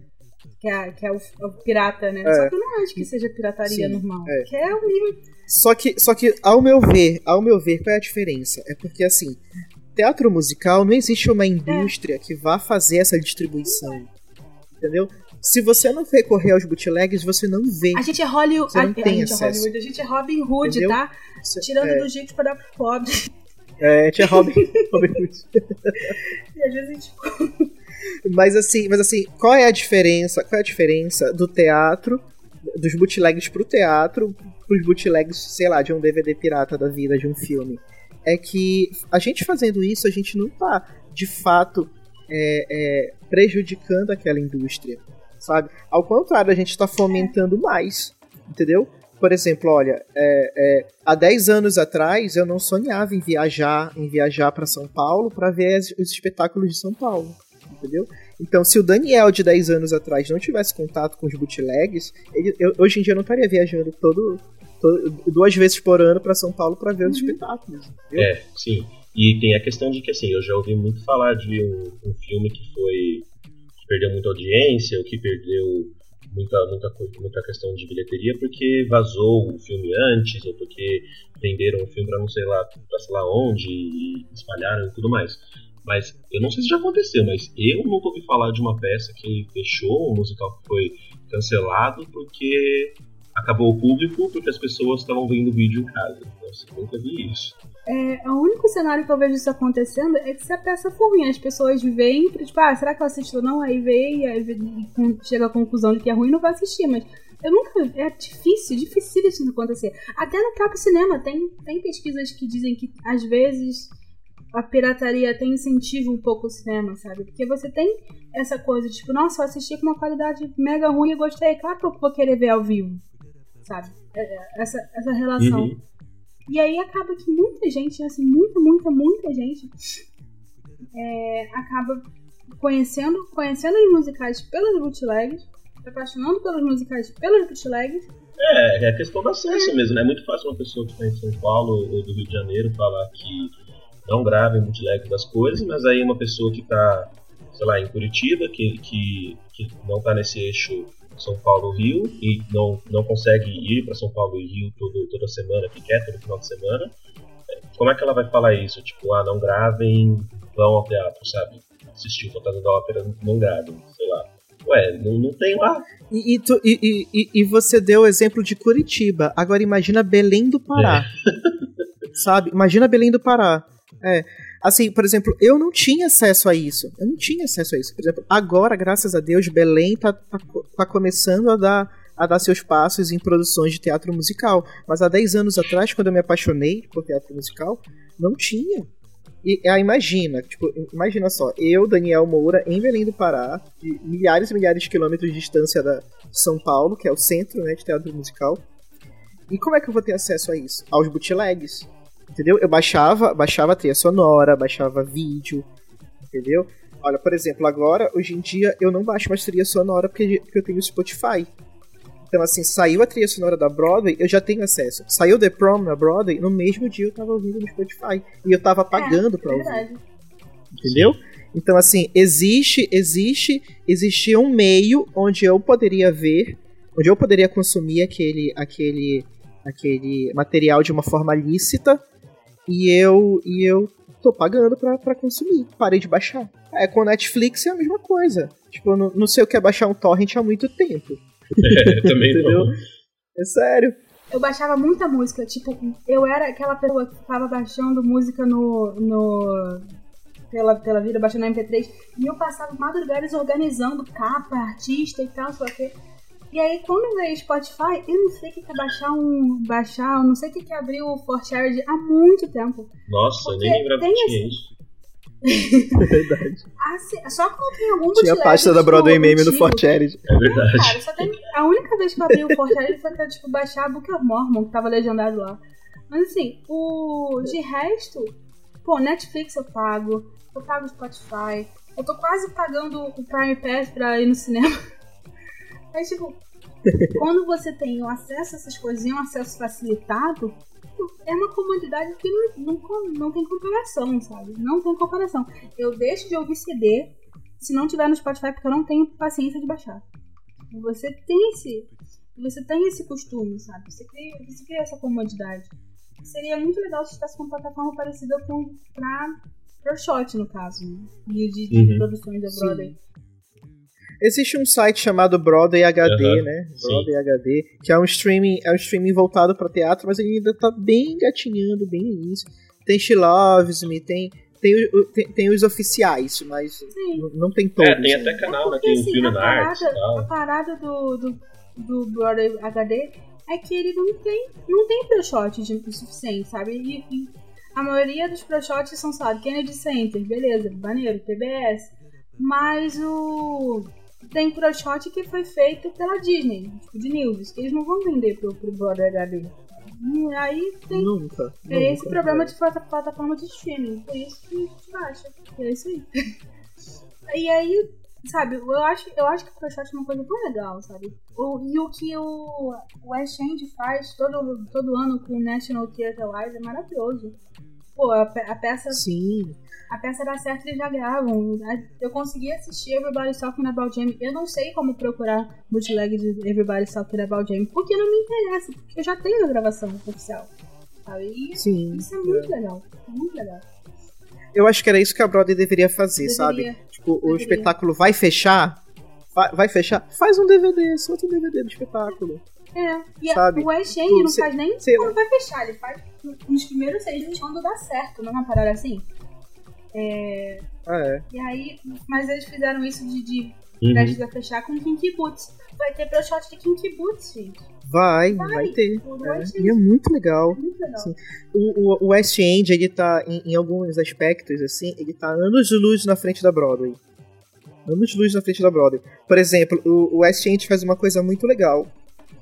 Que é, que é o, o pirata, né? É. Só que eu não acho que seja pirataria Sim, normal. é. Que é o nível. Só que, só que, ao meu ver, ao meu ver, qual é a diferença? É porque, assim, teatro musical não existe uma indústria que vá fazer essa distribuição. Entendeu? Se você não recorrer aos bootlegs, você não vê. A gente é Hollywood. Você não a, a tem gente é. Hollywood, a gente é Robin Hood, Entendeu? tá? Você- Tirando é, do jeito para pobre. é, tinha Robin, (laughs) Robin Hood. E às vezes a gente. Mas assim, mas assim, qual é a diferença? Qual é a diferença do teatro, dos bootlegs pro teatro, pros bootlegs, sei lá, de um DVD pirata da vida, de um filme? É que a gente fazendo isso, a gente não tá, de fato, é, é, prejudicando aquela indústria, sabe? Ao contrário, a gente tá fomentando mais, entendeu? Por exemplo, olha, é, é, há 10 anos atrás eu não sonhava em viajar, em viajar para São Paulo para ver os espetáculos de São Paulo entendeu? Então, se o Daniel de 10 anos atrás não tivesse contato com os bootlegs, ele, eu- hoje em dia eu não estaria viajando todo, todo- duas vezes por ano para São Paulo para ver os espetáculos. entendeu? É, sim. E tem a questão de que, assim, eu já ouvi muito falar de um, um filme que foi. Perdeu muita audiência, ou que perdeu muita, muita, muita questão de bilheteria porque vazou o filme antes, ou porque venderam o filme pra não sei lá, pra sei lá onde, e espalharam e tudo mais. Mas eu não sei se já aconteceu, mas eu nunca ouvi falar de uma peça que fechou, um musical que foi cancelado porque acabou o público, porque as pessoas estavam vendo o vídeo em casa. Então, assim, nunca vi isso. É, o único cenário que eu vejo isso acontecendo é que se a peça for ruim, as pessoas veem, tipo, ah, será que eu assisto ou não? Aí vê e aí vê- e chega à conclusão de que é ruim não vai assistir, mas eu nunca. É difícil, difícil isso acontecer. Até no próprio cinema, tem, tem pesquisas que dizem que às vezes a pirataria tem incentivo um pouco o cinema, sabe? Porque você tem essa coisa, tipo, nossa, eu assisti com uma qualidade mega ruim e gostei, claro que eu vou querer ver ao vivo, sabe? É, é, Essa, essa relação. Uhum. E aí acaba que muita gente, assim, muita, muita, muita gente é, acaba conhecendo, conhecendo os musicais pelos bootlegs, se apaixonando pelos musicais pelos bootlegs. É, é questão do acesso mesmo, né? É muito fácil uma pessoa que está em São Paulo ou do Rio de Janeiro falar que não grava em bootleg das coisas, mas aí uma pessoa que está, sei lá, em Curitiba, que, que, que não está nesse eixo São Paulo-Rio e não, não consegue ir para São Paulo e Rio todo, toda semana que quer, todo final de semana, como é que ela vai falar isso? Tipo, ah, não gravem, vão ao teatro, sabe? Assistir o Fantasma da Ópera, não gravem, sei lá. Ué, não, não tem lá. E, e, tu, e, e, e, você deu o exemplo de Curitiba. Agora imagina Belém do Pará. É. (laughs) Sabe? Imagina Belém do Pará. É. Assim, por exemplo, eu não tinha acesso a isso. Eu não tinha acesso a isso. Por exemplo, agora, graças a Deus, Belém tá, tá, tá começando a dar a dar seus passos em produções de teatro musical. Mas há 10 anos atrás, quando eu me apaixonei por teatro musical, não tinha. E aí imagina, tipo, imagina só, eu, Daniel Moura, em Belém do Pará, de milhares e milhares de quilômetros de distância da São Paulo, que é o centro né, de teatro musical. E como é que eu vou ter acesso a isso? Aos bootlegs. Entendeu? Eu baixava, baixava a trilha sonora, baixava vídeo, entendeu? Olha, por exemplo, agora, hoje em dia, eu não baixo mais trilha sonora porque, porque eu tenho Spotify. Então, assim, saiu a trilha sonora da Broadway, eu já tenho acesso. Saiu The Prom na Broadway, no mesmo dia eu tava ouvindo no Spotify. E eu tava pagando é, pra ouvir. Verdade. Entendeu? Então, assim, existe, existe, existia um meio onde eu poderia ver, onde eu poderia consumir aquele, aquele, aquele material de uma forma lícita e eu, e eu tô pagando pra, pra consumir. Parei de baixar. É, com Netflix é a mesma coisa. Tipo, eu não, não sei o que é baixar um torrent há muito tempo. (laughs) É, também não. É sério. Eu baixava muita música, tipo, eu era aquela pessoa que tava baixando música no. no pela, pela vida, baixando MP3, e eu passava madrugadas organizando capa, artista e tal, só que. E aí, quando veio Spotify, eu não sei o que é baixar um. Baixar, eu não sei o que é abrir o ForShared há muito tempo. Nossa, eu nem lembrava que tinha isso. (laughs) É verdade. Assim, só quando tem algum Tinha a pasta da Broadway Meme no Fortnite. É verdade. Cara, só tem, a única vez que eu abri o Fortnite foi pra tipo, baixar a Book of Mormon, que tava legendado lá. Mas assim, o de resto, pô, Netflix eu pago, eu pago Spotify, eu tô quase pagando o Prime Pass pra ir no cinema. Mas tipo, quando você tem o acesso a essas coisas e um acesso facilitado, é uma comodidade que não, não, não tem comparação, sabe? Não tem comparação. Eu deixo de ouvir CD se não tiver no Spotify porque eu não tenho paciência de baixar. Você tem esse, você tem esse costume, sabe? Você cria, você cria essa comodidade. Seria muito legal se tivesse uma plataforma parecida com pra Pro Shot, no caso, né? de, de, de uhum. produções da Broadway. Sim. Existe um site chamado Broadway HD, uhum, né? Broadway sim. HD, que é um streaming, é um streaming voltado para teatro, mas ele ainda tá bem gatinhando, bem início. Tem She Loves Me, tem tem, tem, tem, os oficiais, mas não tem todos. É, tem até canal, né? Tem assim, Film Arts A parada do, do, do Broadway HD é que ele não tem, não tem pro-shot o suficiente, sabe? E, e, a maioria dos pro-shots são, sabe, Kennedy Center, beleza, maneiro, PBS. Mas o tem crowdshot que foi feito pela Disney, tipo, de news, que eles não vão vender pro, pro Brother HD. E aí tem nunca, é nunca, esse problema de plataforma de streaming, por isso que a gente baixa. É isso aí. (laughs) e aí, sabe, eu acho, eu acho que o crowdshot é uma coisa tão legal, sabe? O, e o que o, o Exchange faz todo, todo ano com o National Theatre Live é maravilhoso. Pô, a, a peça. Sim a peça dá certo eles já gravam. Eu consegui assistir Everybody's Talking About Jamie. Eu não sei como procurar bootleg de Everybody's Talking About Jamie, porque não me interessa, porque eu já tenho a gravação oficial. Sabe? E Sim. Isso é muito é. legal. Muito legal. Eu acho que era isso que a Brother deveria fazer, deveria. sabe? Tipo, deveria. o espetáculo vai fechar, vai, vai, fechar, faz um DVD, solta um DVD do espetáculo. É, e sabe? o West End não faz nem quando vai fechar, ele faz nos primeiros seis meses quando dá certo, não é uma parada assim? É... Ah, é. E aí, mas eles fizeram isso de, de uhum. a fechar com Kinky Boots. Vai ter pro shot de Kinky Boots, gente. Vai, vai, vai ter. É. E é muito legal. É muito legal. Assim, o, o, West End, ele tá, em, em, alguns aspectos, assim, ele tá anos de luz na frente da Broadway. Anos de luz na frente da Broadway. Por exemplo, o, o West End faz uma coisa muito legal.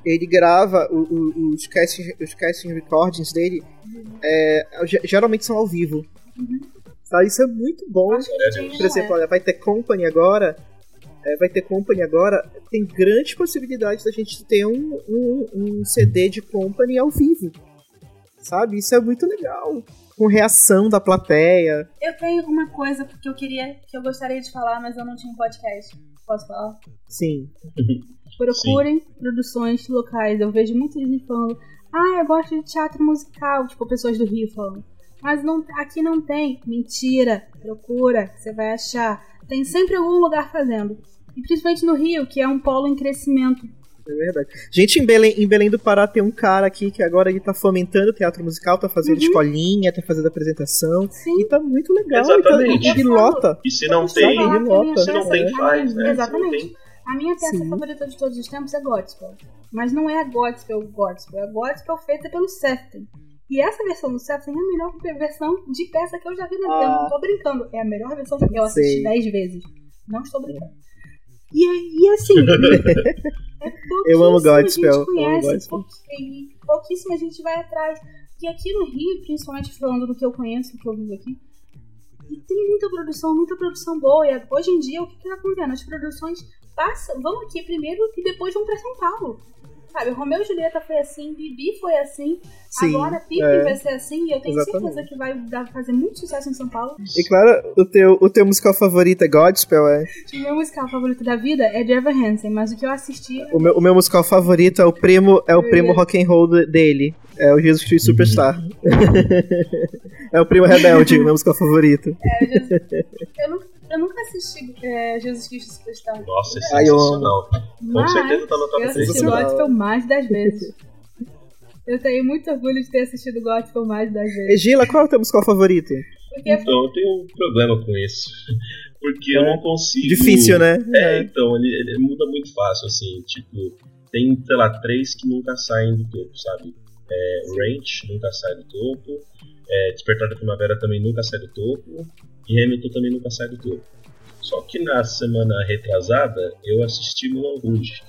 Ele grava o, o, os, casting, os casting recordings dele, uhum. é, geralmente são ao vivo. Uhum. Tá? Isso é muito bom. Por exemplo, olha, vai ter Company agora. É, vai ter Company agora. Tem grande possibilidade da gente ter um, um, um CD de Company ao vivo. Sabe? Isso é muito legal com reação da plateia. Eu tenho uma coisa que eu queria, que eu gostaria de falar, mas eu não tinha um podcast. Posso falar? Sim. (laughs) Procurem Sim. produções locais. Eu vejo muita gente falando, ah, eu gosto de teatro musical, tipo pessoas do Rio falando. Mas não, aqui não tem. Mentira. Procura, você vai achar. Tem sempre algum lugar fazendo. E principalmente no Rio, que é um polo em crescimento. É verdade. Gente, em Belém, em Belém do Pará tem um cara aqui que agora ele tá fomentando teatro musical, tá fazendo Uhum. escolinha, tá fazendo apresentação. Sim. E tá muito legal. Exatamente. E tá, e lota. E se não tem, se não tem, faz, né? Exatamente. A minha peça Sim. favorita de todos os tempos é Gospel. Mas não é a Gospel Gospel, é a Gospel feita pelo Sefton. E essa versão do Sefton é a melhor versão de peça que eu já vi na vida. Eu não tô brincando. É a melhor versão que eu assisti Sei. 10 vezes. Não estou brincando. E, e assim, (laughs) é Eu amo Godspell, gente amo conhece, Godspell. pou- pouquíssima gente vai atrás. E aqui no Rio, principalmente falando do que eu conheço, do que eu vivo aqui, e tem muita produção, muita produção boa. E hoje em dia, o que, que tá acontecendo? As produções passam, vão aqui primeiro e depois vão pra São Paulo. Sabe, Romeu e Julieta foi assim, Bibi foi assim, Sim, agora Pipe é. vai ser assim, e eu tenho Exatamente. certeza que vai dar, fazer muito sucesso em São Paulo. E claro, o teu, o teu musical favorito é Godspell, é? O meu musical favorito da vida é Ever Hansen, mas o que eu assisti O meu, o meu musical favorito é o primo, é o primo rock and roll de- dele. É o Jesus Cristo Superstar. (laughs) é o primo rebelde, o meu musical favorito. é Jesus- eu, nunca, eu nunca assisti é, Jesus Cristo Superstar. Nossa, é Ai, eu sensacional. Com Mas certeza tá no top eu 3 assisti Sensacional. Gospel mais das vezes. Eu tenho muito orgulho de ter assistido Gospel mais das vezes. Gila, qual é o teu musical favorito? Porque Então eu tenho um problema com isso. (laughs) Porque eu É. não consigo. Difícil, né? É, então, ele, ele muda muito fácil, assim, tipo, tem, sei lá, três que nunca saem do topo, sabe? É, Ranch nunca sai do topo, é, Despertar da Primavera também nunca sai do topo, e Hamilton também nunca sai do topo. Só que na semana retrasada eu assisti Moulin Rouge.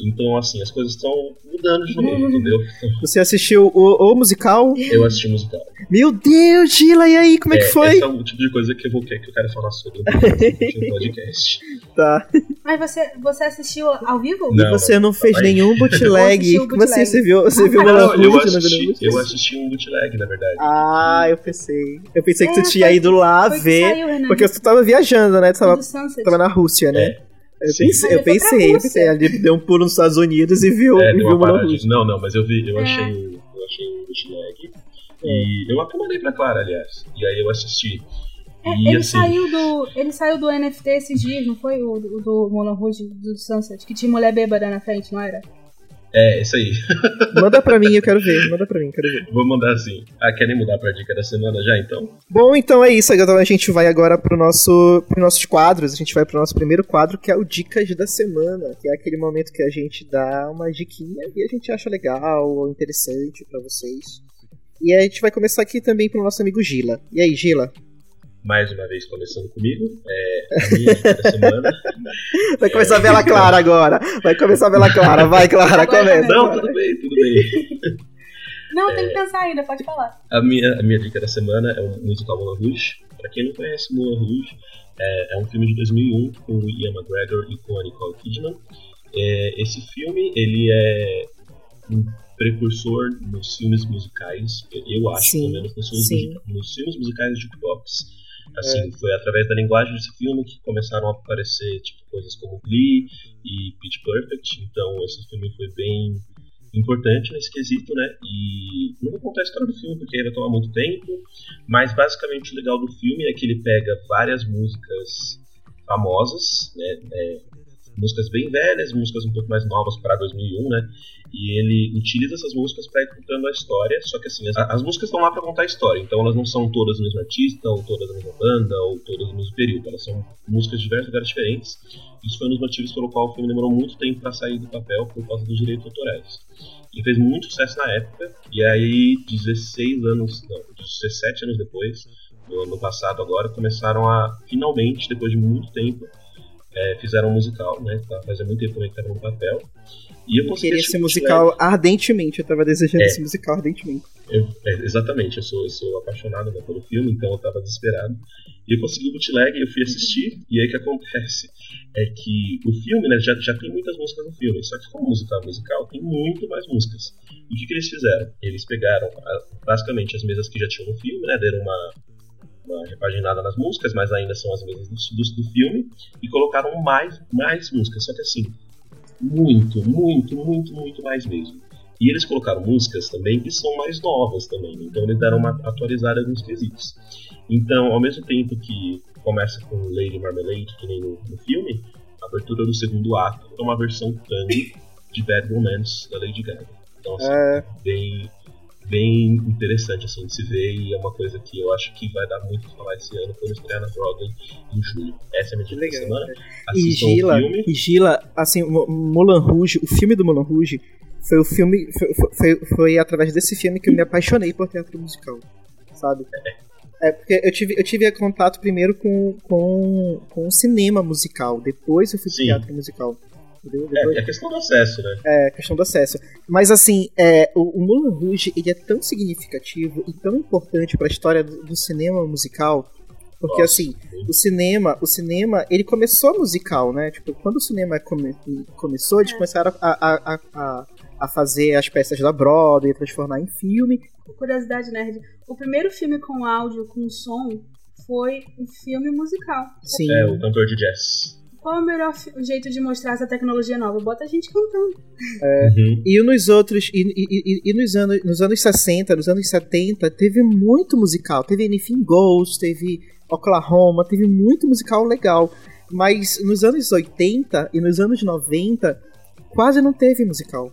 Então, assim, as coisas estão mudando de novo, entendeu? (laughs) Você assistiu o, o musical? Eu assisti o musical. Meu Deus, Gila, e aí, como é que foi? Esse é o tipo de coisa que eu vou querer que eu quero falar sobre no podcast. (laughs) Tá. Mas você, você assistiu ao vivo? Não. Você não fez Mas- nenhum (laughs) Eu bootleg. o Como assim? Você viu, você viu Não, eu Rouge no assisti, eu assisti um bootleg, na verdade. Ah, eu pensei. Eu pensei que tu É, tinha foi- ido lá que ver. saiu. Porque tu tava viajando, né? Tu tava, tava na Rússia, né? É. Eu Sim. pensei, eu ele pensei, eu pensei, ali deu um pulo nos Estados Unidos e viu, É, e viu uma. Não, não, mas eu vi, eu É. achei, eu achei um bootleg. E eu até mandei pra Clara, aliás. E aí eu assisti. É, E ele, assim, saiu do, ele saiu do NFT esses dias, não foi? O do, do Moulin Rouge do Sunset, que tinha mulher bêbada na frente, não era? É, isso aí. (laughs) Manda pra mim, eu quero ver. Manda pra mim, quero ver. Vou mandar assim. Ah, querem mudar pra dica da semana já, então? Bom, então é isso. Agora a gente vai agora pro nosso, pros nossos quadros. A gente vai pro nosso primeiro quadro, que é o Dicas da Semana. Que é aquele momento que a gente dá uma diquinha e a gente acha legal ou interessante pra vocês. E a gente vai começar aqui também pro nosso amigo Gila. E aí, Gila? Mais uma vez começando comigo. É, a minha (laughs) dica da semana. Vai começar a vela clara agora. Vai começar a vela clara. Vai, Clara, Agora começa. Não, tudo bem, tudo bem. Não, tem que pensar ainda, pode falar. A minha, a minha dica da semana é o musical Moulin Rouge. Pra quem não conhece Moulin Rouge, é, é um filme de 2001 com o Ian McGregor e com a Nicole Kidman. É, esse filme, ele é um precursor nos filmes musicais, eu acho, Sim, pelo menos nos filmes, musica- nos filmes musicais de jukebox. Assim, foi através da linguagem desse filme que começaram a aparecer tipo, coisas como Glee e Pitch Perfect. Então, esse filme foi bem importante nesse quesito, né? E não vou contar a história do filme porque vai tomar muito tempo, mas basicamente o legal do filme é que ele pega várias músicas famosas, né? É, músicas bem velhas, músicas um pouco mais novas para 2001, né? E ele utiliza essas músicas para ir contando a história, só que assim, as, as músicas estão lá para contar a história, então elas não são todas do mesmo artista, ou todas da mesma banda, ou todas do mesmo período, elas são músicas de diversos lugares diferentes. Isso foi um dos motivos pelo qual o filme demorou muito tempo para sair do papel por causa dos direitos autorais. E fez muito sucesso na época, e aí 16 anos, não, 17 anos depois, no ano passado agora, começaram a, finalmente, depois de muito tempo, é, fizeram um musical, né? Tá, fazia muito tempo também que estava no papel. E eu Eu queria esse musical ardentemente. Eu tava desejando É. esse musical ardentemente. Eu- é, exatamente, eu sou, eu sou apaixonado né, pelo filme, então eu tava desesperado. E eu consegui o bootleg, eu fui assistir, e aí o que acontece é que o filme, né, já, já tem muitas músicas no filme, só que como musical é musical, tem muito mais músicas. E o que, que eles fizeram? Eles pegaram a- basicamente as mesas que já tinham no filme, né, deram uma repaginada nas músicas, mas ainda são as mesas do, do, do filme, e colocaram mais, mais músicas, só que assim, muito, muito, muito, muito mais mesmo. E eles colocaram músicas também que são mais novas também, então eles deram uma atualizada nos quesitos. Então, ao mesmo tempo que começa com Lady Marmalade, que nem no, no filme, a abertura do segundo ato é uma versão tango de Bad Romance da Lady Gaga. Então, assim, é... bem, bem interessante assim de se ver e é uma coisa que eu acho que vai dar muito pra falar esse ano quando estrear na Broadway em julho. Essa é a minha dica da semana. E Gila, e Gila, assim, Mulan Rouge, o filme do Mulan Rouge foi o filme foi, foi, foi através desse filme que eu me apaixonei por teatro musical, sabe? É. É, porque eu tive, eu tive contato primeiro com, com, com o cinema musical, depois eu fui pro teatro musical. É, é questão do acesso, né? É, questão do acesso. Mas assim, é, o, o Moulin Rouge ele é tão significativo e tão importante para a história do, do, cinema musical, porque Nossa, assim, sim. o cinema, o cinema, ele começou musical, né? Tipo, quando o cinema come, começou, eles é. começaram a, a, a, a, fazer as peças da Broadway, transformar em filme. Curiosidade nerd, o primeiro filme com áudio, com som, foi um filme musical. Sim. É, o cantor de jazz. Qual é o melhor jeito de mostrar essa tecnologia nova? Bota a gente cantando. É, uhum. E nos outros, e, e, e, nos, anos, nos anos 60, nos anos 70, teve muito musical. Teve Anything Goes, teve Oklahoma, teve muito musical legal. Mas nos anos 80 e nos anos 90, quase não teve musical.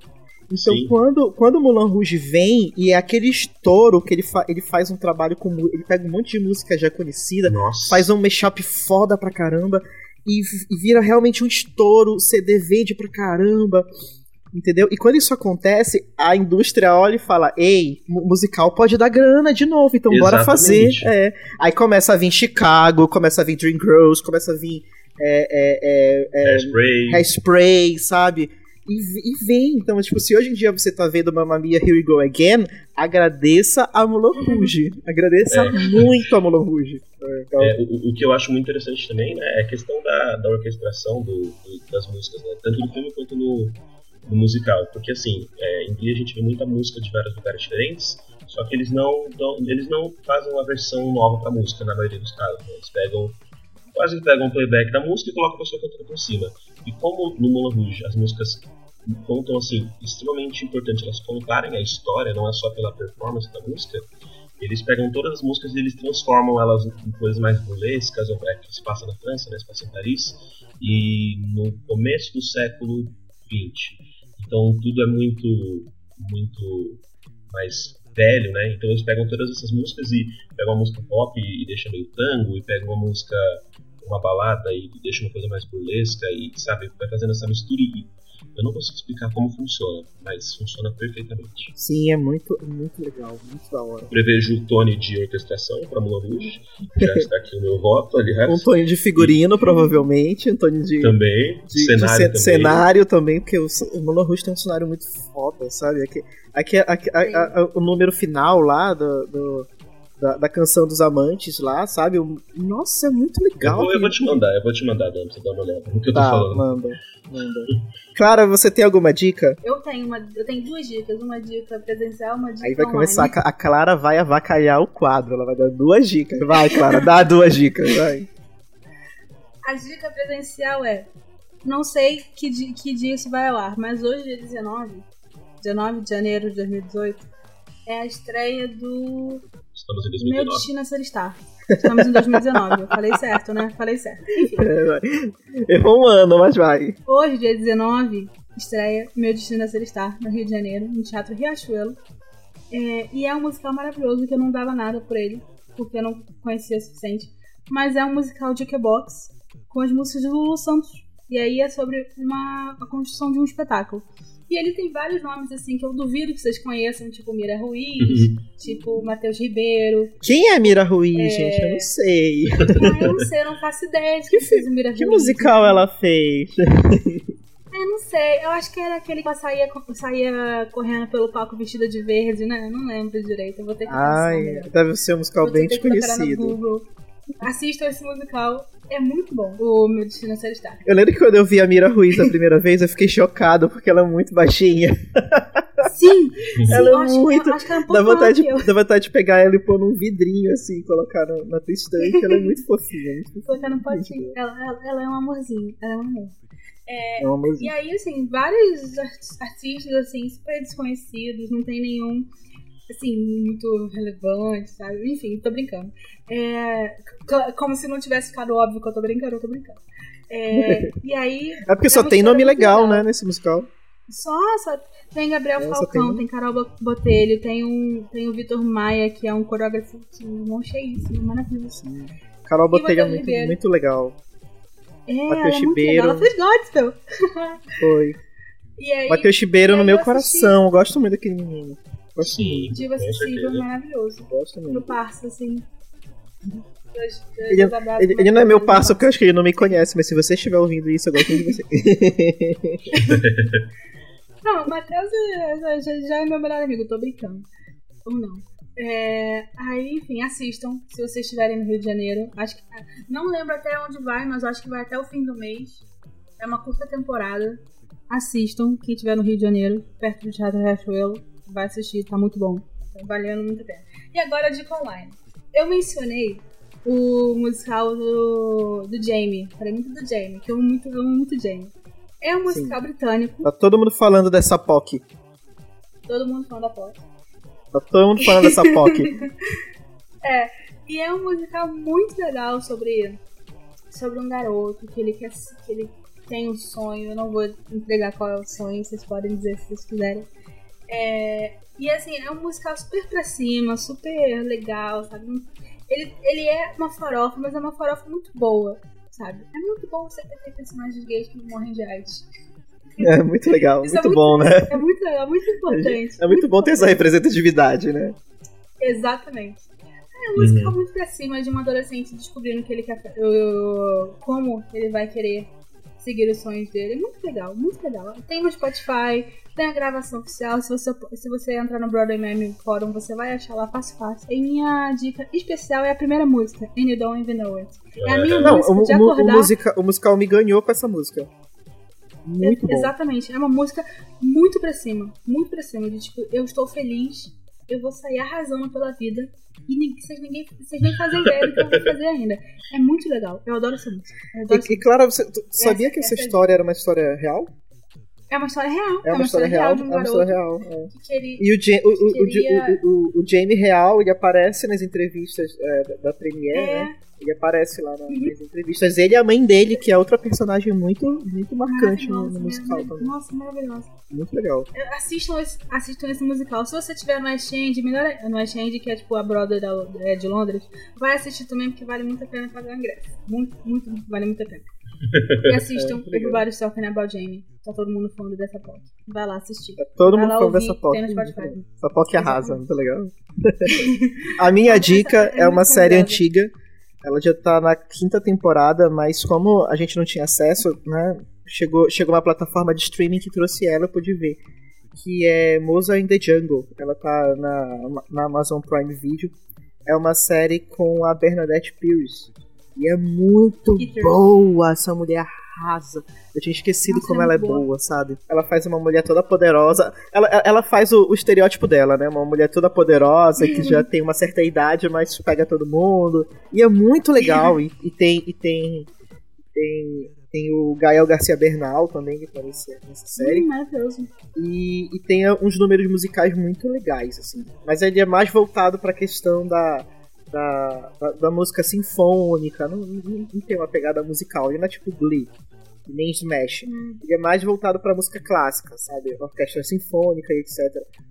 Então, quando, quando o Mulan Rouge vem e é aquele estouro que ele, fa ele faz um trabalho com. Ele pega um monte de música já conhecida, Nossa. faz um mashup foda pra caramba e, e vira realmente um estouro, CD vende pra caramba. Entendeu? E quando isso acontece, a indústria olha e fala: Ei, musical pode dar grana de novo, então Exatamente. bora fazer. É. Aí começa a vir Chicago, começa a vir Dream Girls, começa a vir. É, é, é, é Hairspray. Hairspray, sabe? E, e, vem. Então, tipo, se hoje em dia você tá vendo Mamma Mia Here We Go Again, agradeça a Mulan Rouge. Agradeça é. muito a Mulan Rouge. Então... É, o, o, que eu acho muito interessante também, né, é a questão da, da orquestração do, do, das músicas, né, tanto no filme quanto no, no musical. Porque, assim, é, em dia a gente vê muita música de vários lugares diferentes, só que eles não, dão, eles não fazem uma versão nova pra música, na maioria dos casos. Né? Eles pegam quase pegam um playback da música e colocam a pessoa cantando por cima. E como no Moulin Rouge as músicas contam assim, extremamente importante elas contarem a história, não é só pela performance da música, eles pegam todas as músicas e eles transformam elas em coisas mais burlescas, ou é, que se passa na França, né, se passa em Paris, e no começo do século XX. Então tudo é muito, muito mais velho, né? Então eles pegam todas essas músicas e pegam uma música pop e, e deixam meio tango, e pegam uma música uma balada e deixa uma coisa mais burlesca e, sabe, vai fazendo essa mistura e eu não consigo explicar como funciona, mas funciona perfeitamente. Sim, é muito, muito legal, muito da hora. Prevejo o Tony de orquestração para Mulan Rouge, já está aqui o meu voto, aliás. Um Tony de figurino, provavelmente, um Tony de... Também, de, cenário de, também. Cenário também, porque o, o Mulan Rouge tem um cenário muito foda, sabe? Aqui, aqui, aqui a, a, a, o número final lá do, do da, da, canção dos amantes lá, sabe? Nossa, é muito legal. Eu vou, eu vou te mandar, eu vou te mandar, Dan, pra você dar uma olhada no que eu tô tá, falando. Manda, manda. Clara, você tem alguma dica? Eu tenho uma, eu tenho duas dicas, uma dica presencial, uma dica Aí vai online. começar, a Clara vai avacalhar o quadro, ela vai dar duas dicas. Vai, Clara, dá duas dicas, vai. A dica presencial é, não sei que, que dia isso vai ao ar, mas hoje, dia 19, 19 de janeiro de 2018, é a estreia do Estamos em 2019. Meu destino é ser Star. Estamos em 2019. Eu falei certo, né? Falei certo. É, Errou um ano, mas vai. Hoje, dia 19, estreia Meu Destino é Ser Star, no Rio de Janeiro, no Teatro Riachuelo. É, e é um musical maravilhoso que eu não dava nada por ele, porque eu não conhecia o suficiente. Mas é um musical de jukebox com as músicas do Lulu Santos. E aí é sobre uma, a construção de um espetáculo. E ele tem vários nomes, assim, que eu duvido que vocês conheçam, tipo Mira Ruiz, uhum. tipo Matheus Ribeiro. Quem é Mira Ruiz, é... gente? Eu não sei. Ah, eu não sei, eu não faço ideia de que, que fez Mira que Ruiz. Que musical ela fez? Eu não sei, eu acho que era aquele que saía, saía correndo pelo palco vestida de verde, né? Eu não lembro direito, eu vou ter que Ai, deve ser um musical bem desconhecido. Assistam esse musical, é muito bom. O Meu Destino é Ser Eu lembro que quando eu vi a Mira Ruiz a primeira vez, eu fiquei chocado porque ela é muito baixinha. Sim! (laughs) Ela eu é acho, muito- Eu acho que ela é um pouco Dá vontade, de, dá vontade de pegar ela e pôr num vidrinho, assim, colocar no- na tua estante. Ela é muito (laughs) fofinha. Colocar no potinho. Ela, ela, ela é um amorzinho. Ela é um amor. É uma E música. aí, assim, vários art- artistas, assim, super desconhecidos, não tem nenhum, assim, muito relevante, sabe? Enfim, tô brincando. É, co- como se não tivesse ficado óbvio que eu tô brincando, eu tô brincando. É, (laughs) e aí, É porque só tem nome legal, legal. né, nesse musical. só, só tem Gabriel É, Falcão, tem- tem... Carol Bo- Botelho, tem, um, tem o Vitor Maia, que é um coreógrafo que mão cheíssimo, maravilhoso. Carol E Botelho é Matheus muito, Ribeiro. muito legal. É, Matheus é muito Ribeiro. Ela fez Godspell. Foi. (laughs) E aí, Matheus Ribeiro e no meu eu assisti. coração. Eu gosto muito daquele menino. Gosto muito. Diva Acessível, certeza. maravilhoso. Gosto No parça, assim. Ele, abraços ele- ele não é meu parceiro porque eu acho que ele não me conhece, mas se você estiver ouvindo isso, eu gosto muito de você. (laughs) Não, o Matheus é- já, já é meu melhor amigo, tô brincando. Ou não. É, aí, enfim, assistam se vocês estiverem no Rio de Janeiro. Acho que, não lembro até onde vai, mas acho que vai até o fim do mês. É uma curta temporada. Assistam, quem estiver no Rio de Janeiro, perto do Teatro Riachuelo, vai assistir, tá muito bom. Tá valendo muito pena. E agora a dica online. Eu mencionei o musical do, do Jamie. Falei muito do Jamie, que eu amo muito, eu amo muito Jamie. É um musical britânico. Tá todo mundo falando dessa POC. Todo mundo fã da pop. Tá todo mundo falando dessa POC. (laughs) E é um musical muito legal sobre, sobre um garoto que ele quer que ele tem um sonho. Eu não vou entregar qual é o sonho, vocês podem dizer se vocês quiserem. É, e assim, é um musical super pra cima, super legal, sabe? Ele, ele é uma farofa, mas é uma farofa muito boa, sabe? É muito bom você ter personagens gays que não morrem de AIDS. (laughs) É muito legal, Isso é muito muito- bom, né? É muito legal, muito (laughs) importante. É muito bom ter essa representatividade, né? Exatamente. É um musical muito pra cima de um adolescente descobrindo que ele quer. como ele vai querer seguir os sonhos dele. É muito legal, muito legal. Tem no Spotify, tem a gravação oficial. Se você, se você entrar no Broadway Meme Forum, você vai achar lá fácil fácil. E minha dica especial é a primeira música, And You Don't Even Know It. É a minha Não, música o, de o- o acordar. musica- o musical me ganhou com essa música. Muito bom. Exatamente. É uma música muito pra cima. Muito pra cima. De tipo, eu estou feliz, eu vou sair arrasando pela vida. E nem, vocês, ninguém, vocês nem fazem ideia do que eu vou fazer ainda. É muito legal. Eu adoro essa música. Eu adoro essa E, e Clara, você tu sabia Essa- que essa essa- história era uma história real? É uma história real. É uma história real, de é um uma garoto história real. é. que queria. E o, Ja- o, Queria- o, o, Jamie Real, ele aparece nas entrevistas é, da, da Premiere, É. né? Ele aparece lá na- Uhum. nas entrevistas. Ele e a mãe dele, que é outra personagem muito, muito marcante no, no musical também. Nossa, maravilhosa. Muito legal. Assistam esse, assistam esse musical. Se você tiver no West End, melhor é- no West End, que é tipo a Broadway da, é, de Londres, vai assistir também, porque vale muito a pena pagar o ingresso. Muito, muito, muito, vale muito a pena. (laughs) E assistam legal. Everybody's Talking About Jamie. Tá todo mundo falando dessa POC. Vai lá assistir. Tá todo Vai mundo falando dessa POC. Essa POC arrasa, muito legal. (laughs) a minha dica é é uma série antiga. Ela já tá na quinta temporada, mas como a gente não tinha acesso, né? Chegou, chegou uma plataforma de streaming que trouxe ela, eu pude ver. Que é Moza in the Jungle. Ela tá na, na Amazon Prime Video. É uma série com a Bernadette Pierce. E é muito Peters. boa, essa mulher arrasa. Eu tinha esquecido Nossa, como é ela é boa. boa, sabe? Ela faz uma mulher toda poderosa. Ela, ela faz o, o estereótipo dela, né? Uma mulher toda poderosa, que já tem uma certa idade, mas pega todo mundo. E é muito legal. E, e tem. E tem, tem. Tem o Gael Garcia Bernal também, que aparece nessa série. Hum. E, e tem uns números musicais muito legais, assim. Mas ele é mais voltado pra questão da, da, da, da música sinfônica. Não, não, não tem uma pegada musical. Ele não é tipo Glee, nem Smash. Hum. Ele é mais voltado pra música clássica, sabe? Orquestra sinfônica e etc.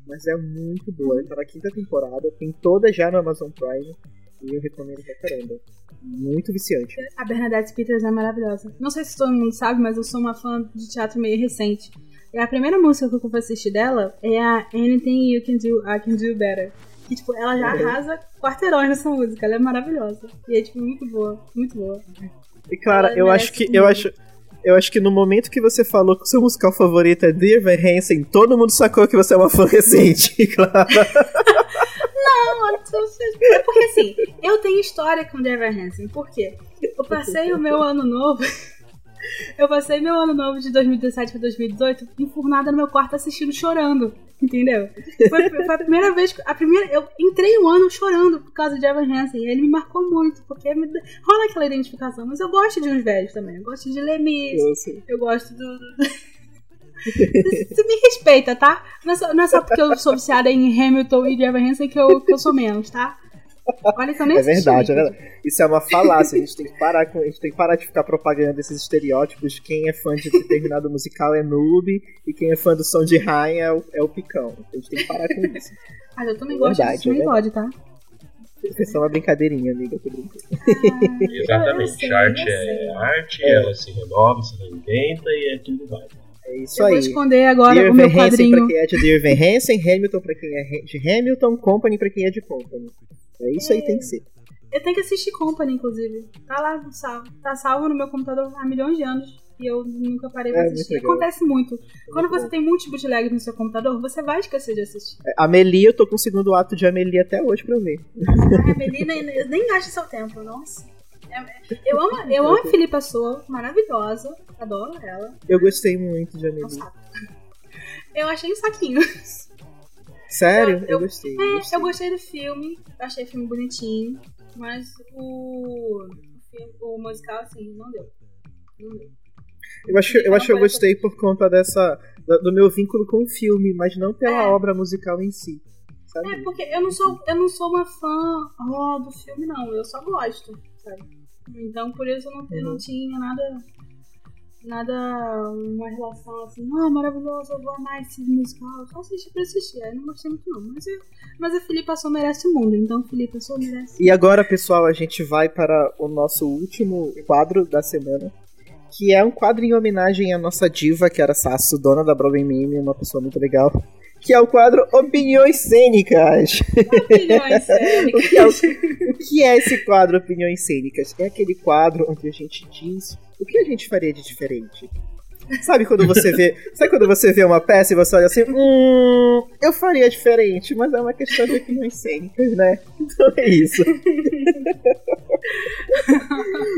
Mas é muito boa. Ele tá na quinta temporada, tem toda já no Amazon Prime. E eu recomendo pra caramba. Muito viciante. A Bernadette Peters é maravilhosa. Não sei se todo mundo sabe, mas eu sou uma fã de teatro meio recente. E a primeira música que eu fui assistir dela é a Anything You Can Do, I Can Do Better. Que, tipo, ela já Uhum. arrasa quarteirões nessa música. Ela é maravilhosa. E é, tipo, muito boa. Muito boa. E cara, Ela eu acho que muito. eu acho eu acho que no momento que você falou que o seu musical favorito é Dear Van Hansen, todo mundo sacou que você é uma fã recente, (laughs) claro. Não, é porque assim, eu tenho história com Deborah Hansen. Por quê? Eu passei o meu ano novo. (laughs) Eu passei meu ano novo de 2017 para 2018 enfurnada no meu quarto assistindo chorando. Entendeu? Foi, foi, a primeira vez. A primeira, eu entrei um ano chorando por causa de Evan Hansen. E ele me marcou muito, porque rola aquela identificação. Mas eu gosto de uns velhos também. Eu gosto de Lemis. Eu, gosto do. Você (laughs) me respeita, tá? Não é, só, não é, só, porque eu sou viciada em Hamilton e Evan Hansen que eu, que eu sou menos, tá? Olha nem É verdade, é verdade. Isso é uma falácia. A gente tem que parar com, a gente tem que parar de ficar propagando esses estereótipos. Quem é fã de determinado musical é noob e quem é fã do som de rainha é o, é o picão. A gente tem que parar com isso. Ah, eu também é gosto verdade, disso, é pode, tá? Foi só uma brincadeirinha, amiga, tô brincando. Ah, Exatamente. arte é arte, é. ela se renova, se reinventa e é tudo vai. É isso eu aí. vou esconder agora Dear o meu Hansen quadrinho. pra quem é de Dear Van Hansen, Hamilton pra quem é de Hamilton, Company pra quem é de Company. É isso é. aí tem que ser. Eu tenho que assistir Company, inclusive. Tá lá salvo. Tá salvo no meu computador há milhões de anos. E eu nunca parei pra é, assistir. Muito Acontece muito. Quando você tem muitos bootlegs no seu computador, você vai esquecer de assistir. É, Amelie, eu tô com o segundo ato de Amelie até hoje pra ver. A Amelie nem, nem gaste seu tempo, nossa. É, eu amo, eu amo a Filipa Soa, maravilhosa. Adoro ela. Eu gostei muito de Amelie. Eu achei um saquinho. Sério? Eu, eu, eu gostei, é, gostei. eu gostei do filme. Achei o filme bonitinho. Mas o, o, o musical, assim, não deu. Não deu. Eu acho, eu acho que eu gostei por conta dessa. do meu vínculo com o filme, mas não pela é. obra musical em si. Sabe? É, porque eu não sou, eu não sou uma fã oh, do filme, não. Eu só gosto, sabe? Então por isso eu não, eu não uhum. tinha nada nada, uma relação assim, ah, maravilhoso, eu vou amar esse musical. Só assisti pra assistir, aí não gostei muito não. Mas, eu, mas a Filipa só merece o mundo, então Filipa só merece. E agora, pessoal, a gente vai para o nosso último quadro da semana. Que é um quadro em homenagem à nossa diva, que era Sasso, dona da Broadway Meme, uma pessoa muito legal que é o quadro Opiniões Cênicas. Opiniões Cênicas. (laughs) o, que é o, o, que é esse quadro Opiniões Cênicas? É aquele quadro onde a gente diz o que a gente faria de diferente? Sabe quando você vê. Sabe quando você vê uma peça e você olha assim, hum, eu faria diferente, mas é uma questão de opiniões cênicas, né? Então é isso. (laughs)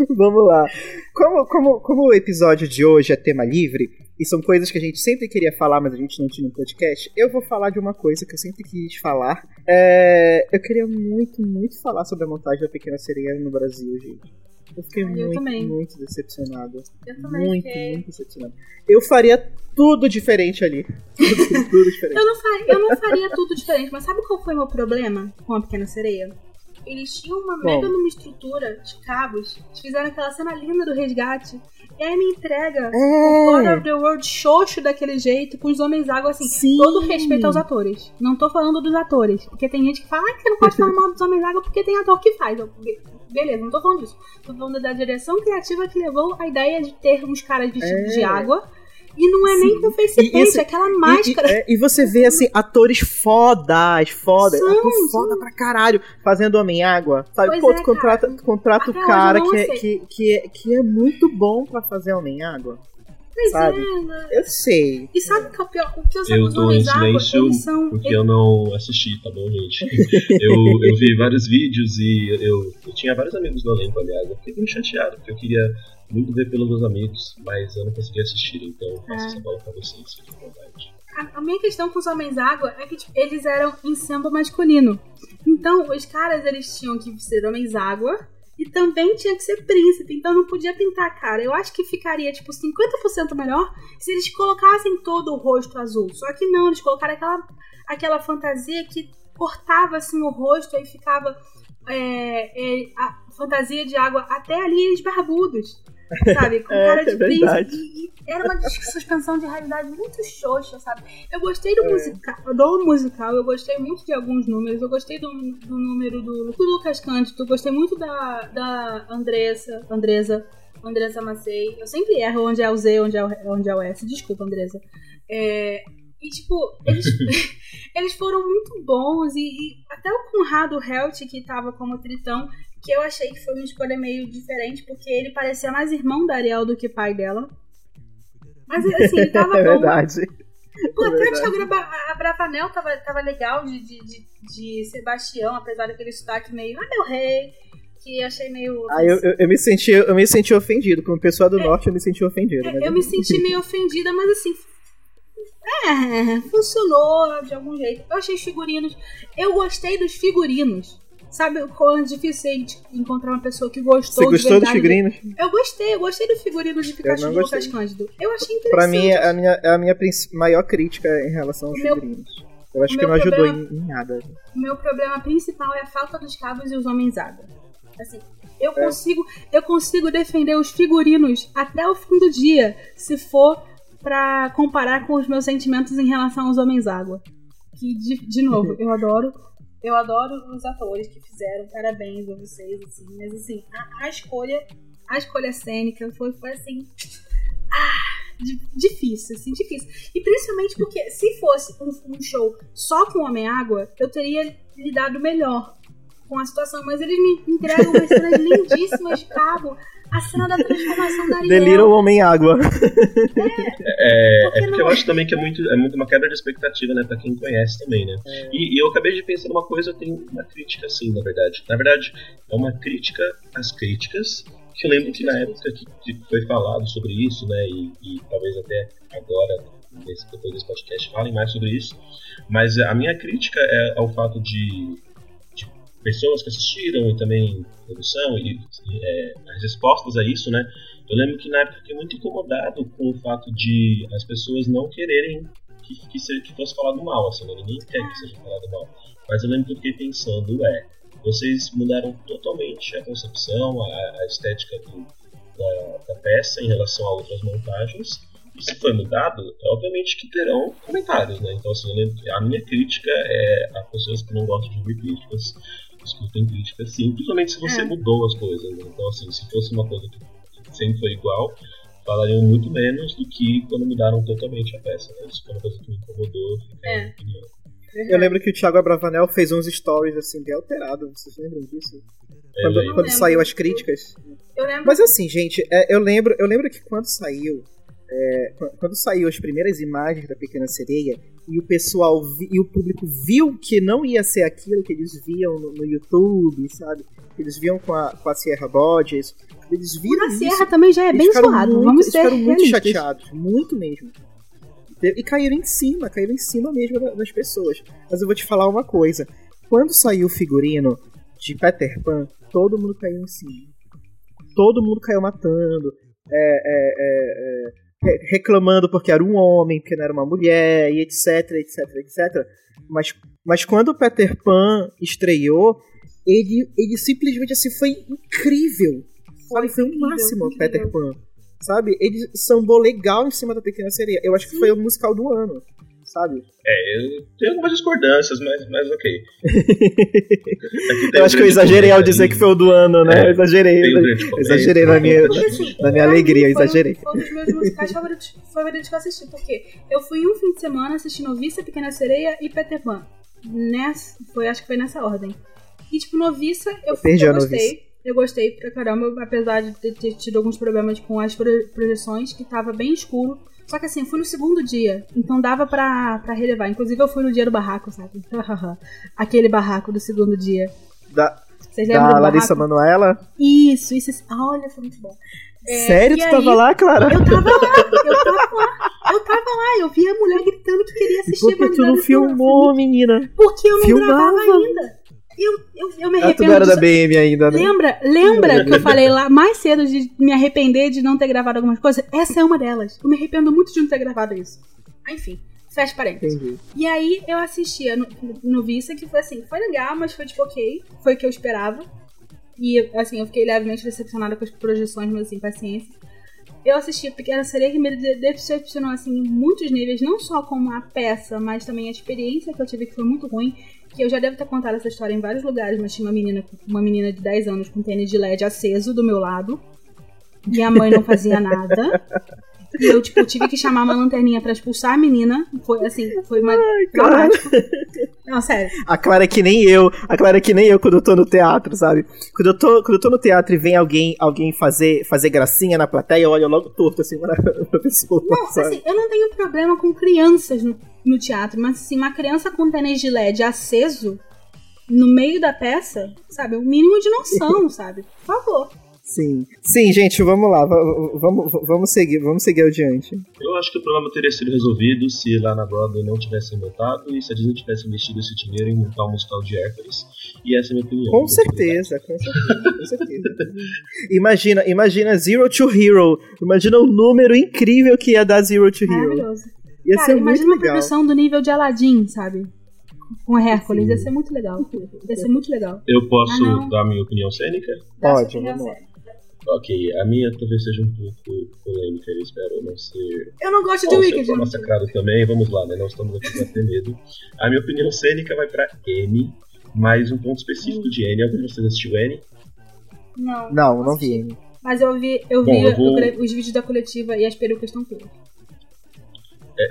Vamos lá. Como, como, como o episódio de hoje é tema livre, e são coisas que a gente sempre queria falar, mas a gente não tinha no podcast, eu vou falar de uma coisa que eu sempre quis falar. É, eu queria muito, muito falar sobre a montagem da Pequena Sereia no Brasil, gente. Eu fiquei muito, também. muito decepcionado. Eu também muito, fiquei. muito decepcionado. Eu faria tudo diferente ali. (laughs) Tudo, tudo diferente. eu, não faria, eu não faria tudo diferente, mas sabe qual foi o meu problema com a Pequena Sereia? Eles tinham uma Bom. mega numa estrutura de cabos. Eles fizeram aquela cena linda do resgate. Aí me entrega é. o God of the World xoxo daquele jeito, com os homens água assim. Sim. Todo respeito aos atores. Não tô falando dos atores. Porque tem gente que fala ah, que não pode falar mal dos homens água porque tem ator que faz. Beleza, não tô falando disso. Tô falando da direção criativa que levou a ideia de ter uns caras vestidos é. de água. E não é Sim. nem com face paint, é aquela máscara. E, e, é, e, você vê, assim, atores fodas, foda, são, ator foda pra caralho, fazendo Homem-Água. Sabe, pois pô, é, tu contrata, contrata o cara que é, que, que, é, que é muito bom pra fazer Homem-Água. Pois sabe? é, né? Eu sei. E sabe o que é o pior? O que os eu tô em silêncio são... porque eu não assisti, tá bom, gente? (laughs) eu, eu vi vários vídeos e eu, eu tinha vários amigos no elenco, aliás. Eu fiquei muito chateado, porque eu queria muito ver pelos meus amigos, mas eu não consegui assistir, então faço é. essa bola pra vocês, fiquem com vontade. A, a minha questão com os Homens Água é que tipo, eles eram em samba masculino. Então, os caras eles tinham que ser Homens Água e também tinha que ser príncipe, então não podia pintar a cara. Eu acho que ficaria, tipo, 50% melhor se eles colocassem todo o rosto azul. Só que não, eles colocaram aquela, aquela fantasia que cortava assim o rosto e ficava é, é, a fantasia de água até ali eles barbudos. Sabe? Com (laughs) é, cara de é príncipe. E, e era uma suspensão de realidade muito xoxa, sabe? Eu gostei do, é. musical, do musical, eu gostei muito de alguns números. Eu gostei do, do número do, do Lucas Cândido, eu gostei muito da, da Andressa, Andresa, Andressa Macei. Eu sempre erro onde é o Z, onde é o, onde é o S. Desculpa, Andressa. É, e, tipo, eles, (laughs) eles foram muito bons. E, e até o Conrado Helt, que tava como tritão, que eu achei que foi uma escolha meio diferente, porque ele parecia mais irmão da Ariel do que pai dela. Mas assim, (laughs) ele tava é bom. Verdade. Pô, até é a Bravanel tava, tava legal de, de, de, de Sebastião, apesar daquele sotaque meio, ah, meu rei, que achei meio. Ah, eu, eu, eu, me senti, eu me senti ofendido. Como pessoa do é, norte, eu me senti ofendido. É, eu me senti meio ofendida, mas assim. É, funcionou de algum jeito. Eu achei os figurinos. Eu gostei dos figurinos. Sabe quando é difícil encontrar uma pessoa que gostou Você gostou dos figurinos? Eu gostei, eu gostei do figurino de Pikachu do Lucas Cândido. Eu achei interessante. Pra mim, é a minha, é a minha maior crítica em relação aos meu, figurinos. Eu acho que não ajudou em, em, nada. O meu problema principal é a falta dos cabos e os homens água. Assim, eu é. consigo, eu consigo defender os figurinos até o fim do dia, se for para comparar com os meus sentimentos em relação aos homens água. Que de, de novo, (laughs) eu adoro eu adoro os atores que fizeram, parabéns a vocês, assim, mas assim, a, a escolha, a escolha cênica foi, foi assim. Ah, difícil, assim, difícil. E principalmente porque se fosse um, um show só com Homem-Água, eu teria lidado melhor com a situação, mas eles me entregam umas cenas lindíssimas de cabo a cena da transformação da Ariel. Delira o Homem-Água. É, é, é porque eu acho também que é muito, é muito uma quebra de expectativa, né, pra quem conhece também, né. É. E, e, eu acabei de pensar numa coisa, eu tenho uma crítica assim, na verdade. Na verdade, é uma crítica às críticas, que eu lembro que na época que, que foi falado sobre isso, né, e, e talvez até agora, depois desse podcast, falem mais sobre isso. Mas a minha crítica é ao fato de pessoas que assistiram e também produção e, e é, as respostas a isso, né? Eu lembro que na época fiquei muito incomodado com o fato de as pessoas não quererem que, que, que fosse falado mal, assim, né? ninguém quer que seja falado mal. Mas eu lembro que eu fiquei pensando, é, vocês mudaram totalmente a concepção, a, a estética do, da, da peça em relação a outras montagens e se foi mudado, obviamente que terão comentários, né? Então, assim, a minha crítica é a pessoas que não gostam de ouvir críticas escutem crítica sim, principalmente se você é. mudou as coisas. Né? Então, assim, se fosse uma coisa que sempre foi igual, falariam muito menos do que quando mudaram totalmente a peça. Né? Isso foi uma coisa que me incomodou. É. Eu lembro que o Thiago Abravanel fez uns stories assim, bem alterados. Vocês lembram disso? Quando, quando saiu as críticas. Eu lembro. Mas assim, gente, é, eu, lembro, eu lembro que quando saiu. É, quando saiu as primeiras imagens da Pequena Sereia, e o pessoal vi, e o público viu que não ia ser aquilo que eles viam no, no YouTube, sabe? Eles viam com a, com a Sierra Bodges. Eles viram. A Sierra também já é bem suado, muito, vamos ser ficaram muito chateados, muito mesmo. E caíram em cima, caíram em cima mesmo das pessoas. Mas eu vou te falar uma coisa. Quando saiu o figurino de Peter Pan, todo mundo caiu em cima. Todo mundo caiu matando. É, é, é, é reclamando porque era um homem, porque não era uma mulher, e etc, etc, etc. Mas, mas quando o Peter Pan estreou, ele, ele simplesmente assim foi incrível. Foi, foi o máximo o Peter Pan. Sabe? Ele sambou legal em cima da Pequena Sereia. Eu acho que foi o musical do ano sabe? É, eu tenho algumas discordâncias, mas, mas ok. (laughs) eu acho que eu exagerei ao dizer que foi o do ano, né? É, eu exagerei. exagerei na minha, assim, na minha alegria, eu exagerei. Foi um (laughs) dos meus musicais favoritos, favoritos que eu assisti, porque eu fui um fim de semana assistindo Noviça, Pequena Sereia e Peter Pan. Nessa, foi, acho que foi nessa ordem. E, tipo, Noviça, eu, eu, eu gostei. Eu gostei pra caramba, apesar de ter tido alguns problemas com as projeções, que tava bem escuro. Só que assim, eu fui no segundo dia, então dava pra, pra relevar. Inclusive eu fui no dia do barraco, sabe? (laughs) Aquele barraco do segundo dia. Da, Vocês lembram da Larissa Manuela? Isso, isso. Olha, foi muito bom. É, Sério? Tu aí, tava lá, Clara? Eu tava lá, eu tava lá. Eu tava lá, eu vi a mulher gritando que queria assistir Por que tu não filmou, menina? Porque eu não Filmava. gravava ainda. Eu, eu, eu me arrependo. Ah, tu não era da BM ainda, né? Lembra, lembra que eu falei lá mais cedo de me arrepender de não ter gravado algumas coisas? Essa é uma delas. Eu me arrependo muito de não ter gravado isso. Enfim, fecha parênteses. Entendi. E aí eu assistia no, no Vista, que foi assim, foi legal, mas foi tipo ok. Foi o que eu esperava. E assim, eu fiquei levemente decepcionada com as projeções, mas assim, paciência. Eu assisti Pequena Sereia que me decepcionou assim em muitos níveis, não só como a peça, mas também a experiência que eu tive que foi muito ruim que eu já devo ter contado essa história em vários lugares, mas tinha uma menina, uma menina de 10 anos com tênis de LED aceso do meu lado. E a mãe não fazia nada. (laughs) E eu, tipo, tive que chamar uma lanterninha pra expulsar a menina. Foi assim, foi uma. Ai, Não, sério. A Clara é que nem eu. A Clara é que nem eu quando eu tô no teatro, sabe? Quando eu tô, quando eu tô no teatro e vem alguém, alguém fazer, fazer gracinha na plateia, eu olho logo torto assim pra, pra pessoa. Não, sabe? assim, eu não tenho problema com crianças no, no teatro, mas assim, uma criança com tênis de LED aceso no meio da peça, sabe? O mínimo de noção, (laughs) sabe? Por favor. Sim. Sim, gente, vamos lá. Vamos, vamos seguir, vamos seguir adiante. Eu acho que o problema teria sido resolvido se lá na Broadway não tivessem montado e se a Disney tivesse investido esse dinheiro em montar um musical de Hércules. E essa é a minha opinião. Com certeza, com certeza, com certeza. imagina, imagina Zero to Hero. Imagina o número incrível que ia dar Zero to Hero. Maravilhoso. Ia Cara, ser imagina muito uma produção do nível de Aladdin, sabe? com Hércules. Ia ser muito legal. Ia ser muito legal. Eu posso ah, dar minha opinião cênica? Pode, vamos lá. Ok, a minha talvez seja um pouco polêmica, eu espero não ser. Eu não gosto de Wicked. Ser massacrado também, vamos lá, né? Nós estamos aqui pra ter medo. A minha opinião cênica vai pra N, mais um ponto específico de N. Algum de vocês assistiu N? Não. Não, não vi N. Mas eu vi, eu Bom, vi eu vou... os vídeos da coletiva e as perucas estão todas. É,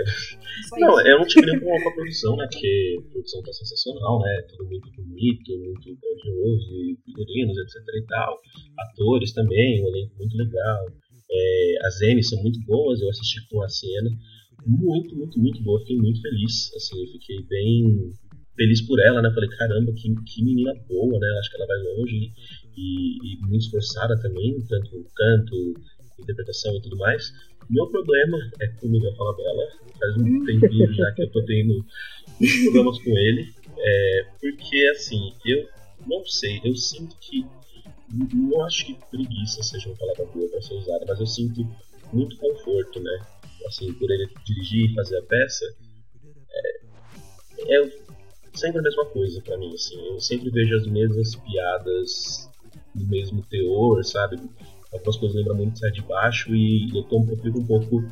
não, eu não tive nem com a produção, né? Porque a produção tá sensacional, né? Tudo muito bonito, muito grandioso, figurinos, etc e tal. Atores também, um elenco muito legal. É, as N são muito boas, eu assisti com a Siena. Muito, muito, muito boa, fiquei muito feliz. Assim, fiquei bem feliz por ela, né? Falei, caramba, que, que menina boa, né? Acho que ela vai longe e, e muito esforçada também, tanto canto, interpretação e tudo mais. Meu problema é com o Miguel Falabella. Faz um tempinho já que eu tô tendo problemas com ele. É, porque, assim, eu não sei, eu sinto que. Não acho que preguiça seja uma palavra boa para ser usada, mas eu sinto muito conforto, né? Assim, por ele dirigir e fazer a peça. É, é sempre a mesma coisa para mim, assim. Eu sempre vejo as mesmas piadas no mesmo teor, sabe? Algumas coisas lembram muito Sai de Baixo e eu, tô, eu fico um pouco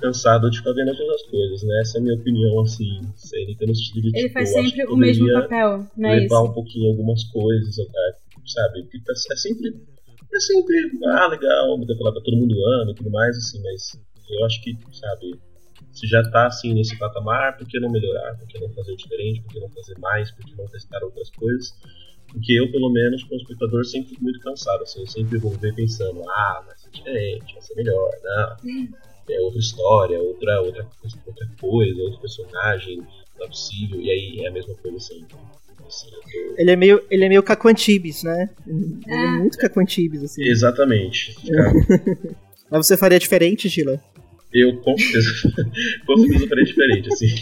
cansado de ficar vendo as mesmas coisas, né? Essa é a minha opinião, assim, cênica no sentido de Ele tipo, faz sempre o mesmo papel, não é levar isso? um pouquinho algumas coisas, sabe? Tá, é sempre, é sempre, ah, legal, me falar pra todo mundo ama e tudo mais, assim, mas eu acho que, sabe, se já tá assim nesse patamar, por que não melhorar? Por que não fazer diferente? Por que não fazer mais? Por que não testar outras coisas? Porque eu, pelo menos, como espectador, sempre fico muito cansado. Assim, eu sempre vou ver pensando, ah, vai ser diferente, vai ser melhor, não. É outra história, outra, outra, outra coisa, outro personagem, não é possível. E aí é a mesma coisa sempre. Assim, ele, é meio, ele é meio Caquantibes, né? Ele é, é muito Caquantibes, assim. Exatamente. (laughs) Mas você faria diferente, Gila? Eu com certeza, (laughs) com certeza faria diferente, assim.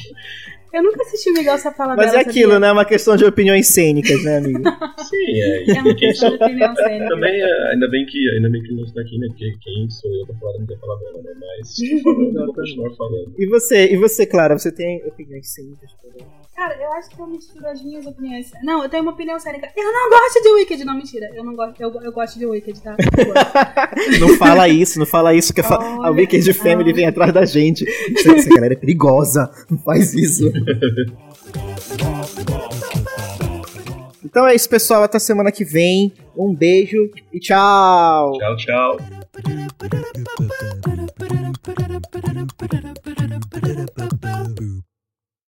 Eu nunca assisti Miguel Safala Mas é aquilo, sabia? né? É uma questão de opiniões cênicas, né, amigo? (laughs) Sim, é. é uma questão de opinião cênica. Também, é, ainda bem que ainda bem que não está aqui, né? Porque quem sou eu pra falar do Miguel Falabella, né? Mas (laughs) eu vou continuar falando. E você, e você, Clara, você tem opiniões cênicas também? Cara, eu acho que eu misturo as minhas opiniões. Não, eu tenho uma opinião séria. Eu não gosto de Wicked. Não, mentira. Eu não gosto. Eu, eu gosto de Wicked, tá? (laughs) não fala isso, não fala isso, que Olha, a Wicked Family vem atrás da gente. Essa galera é perigosa. Não faz isso. (laughs) Então é isso, pessoal. Até semana que vem. Um beijo e tchau. Tchau, tchau.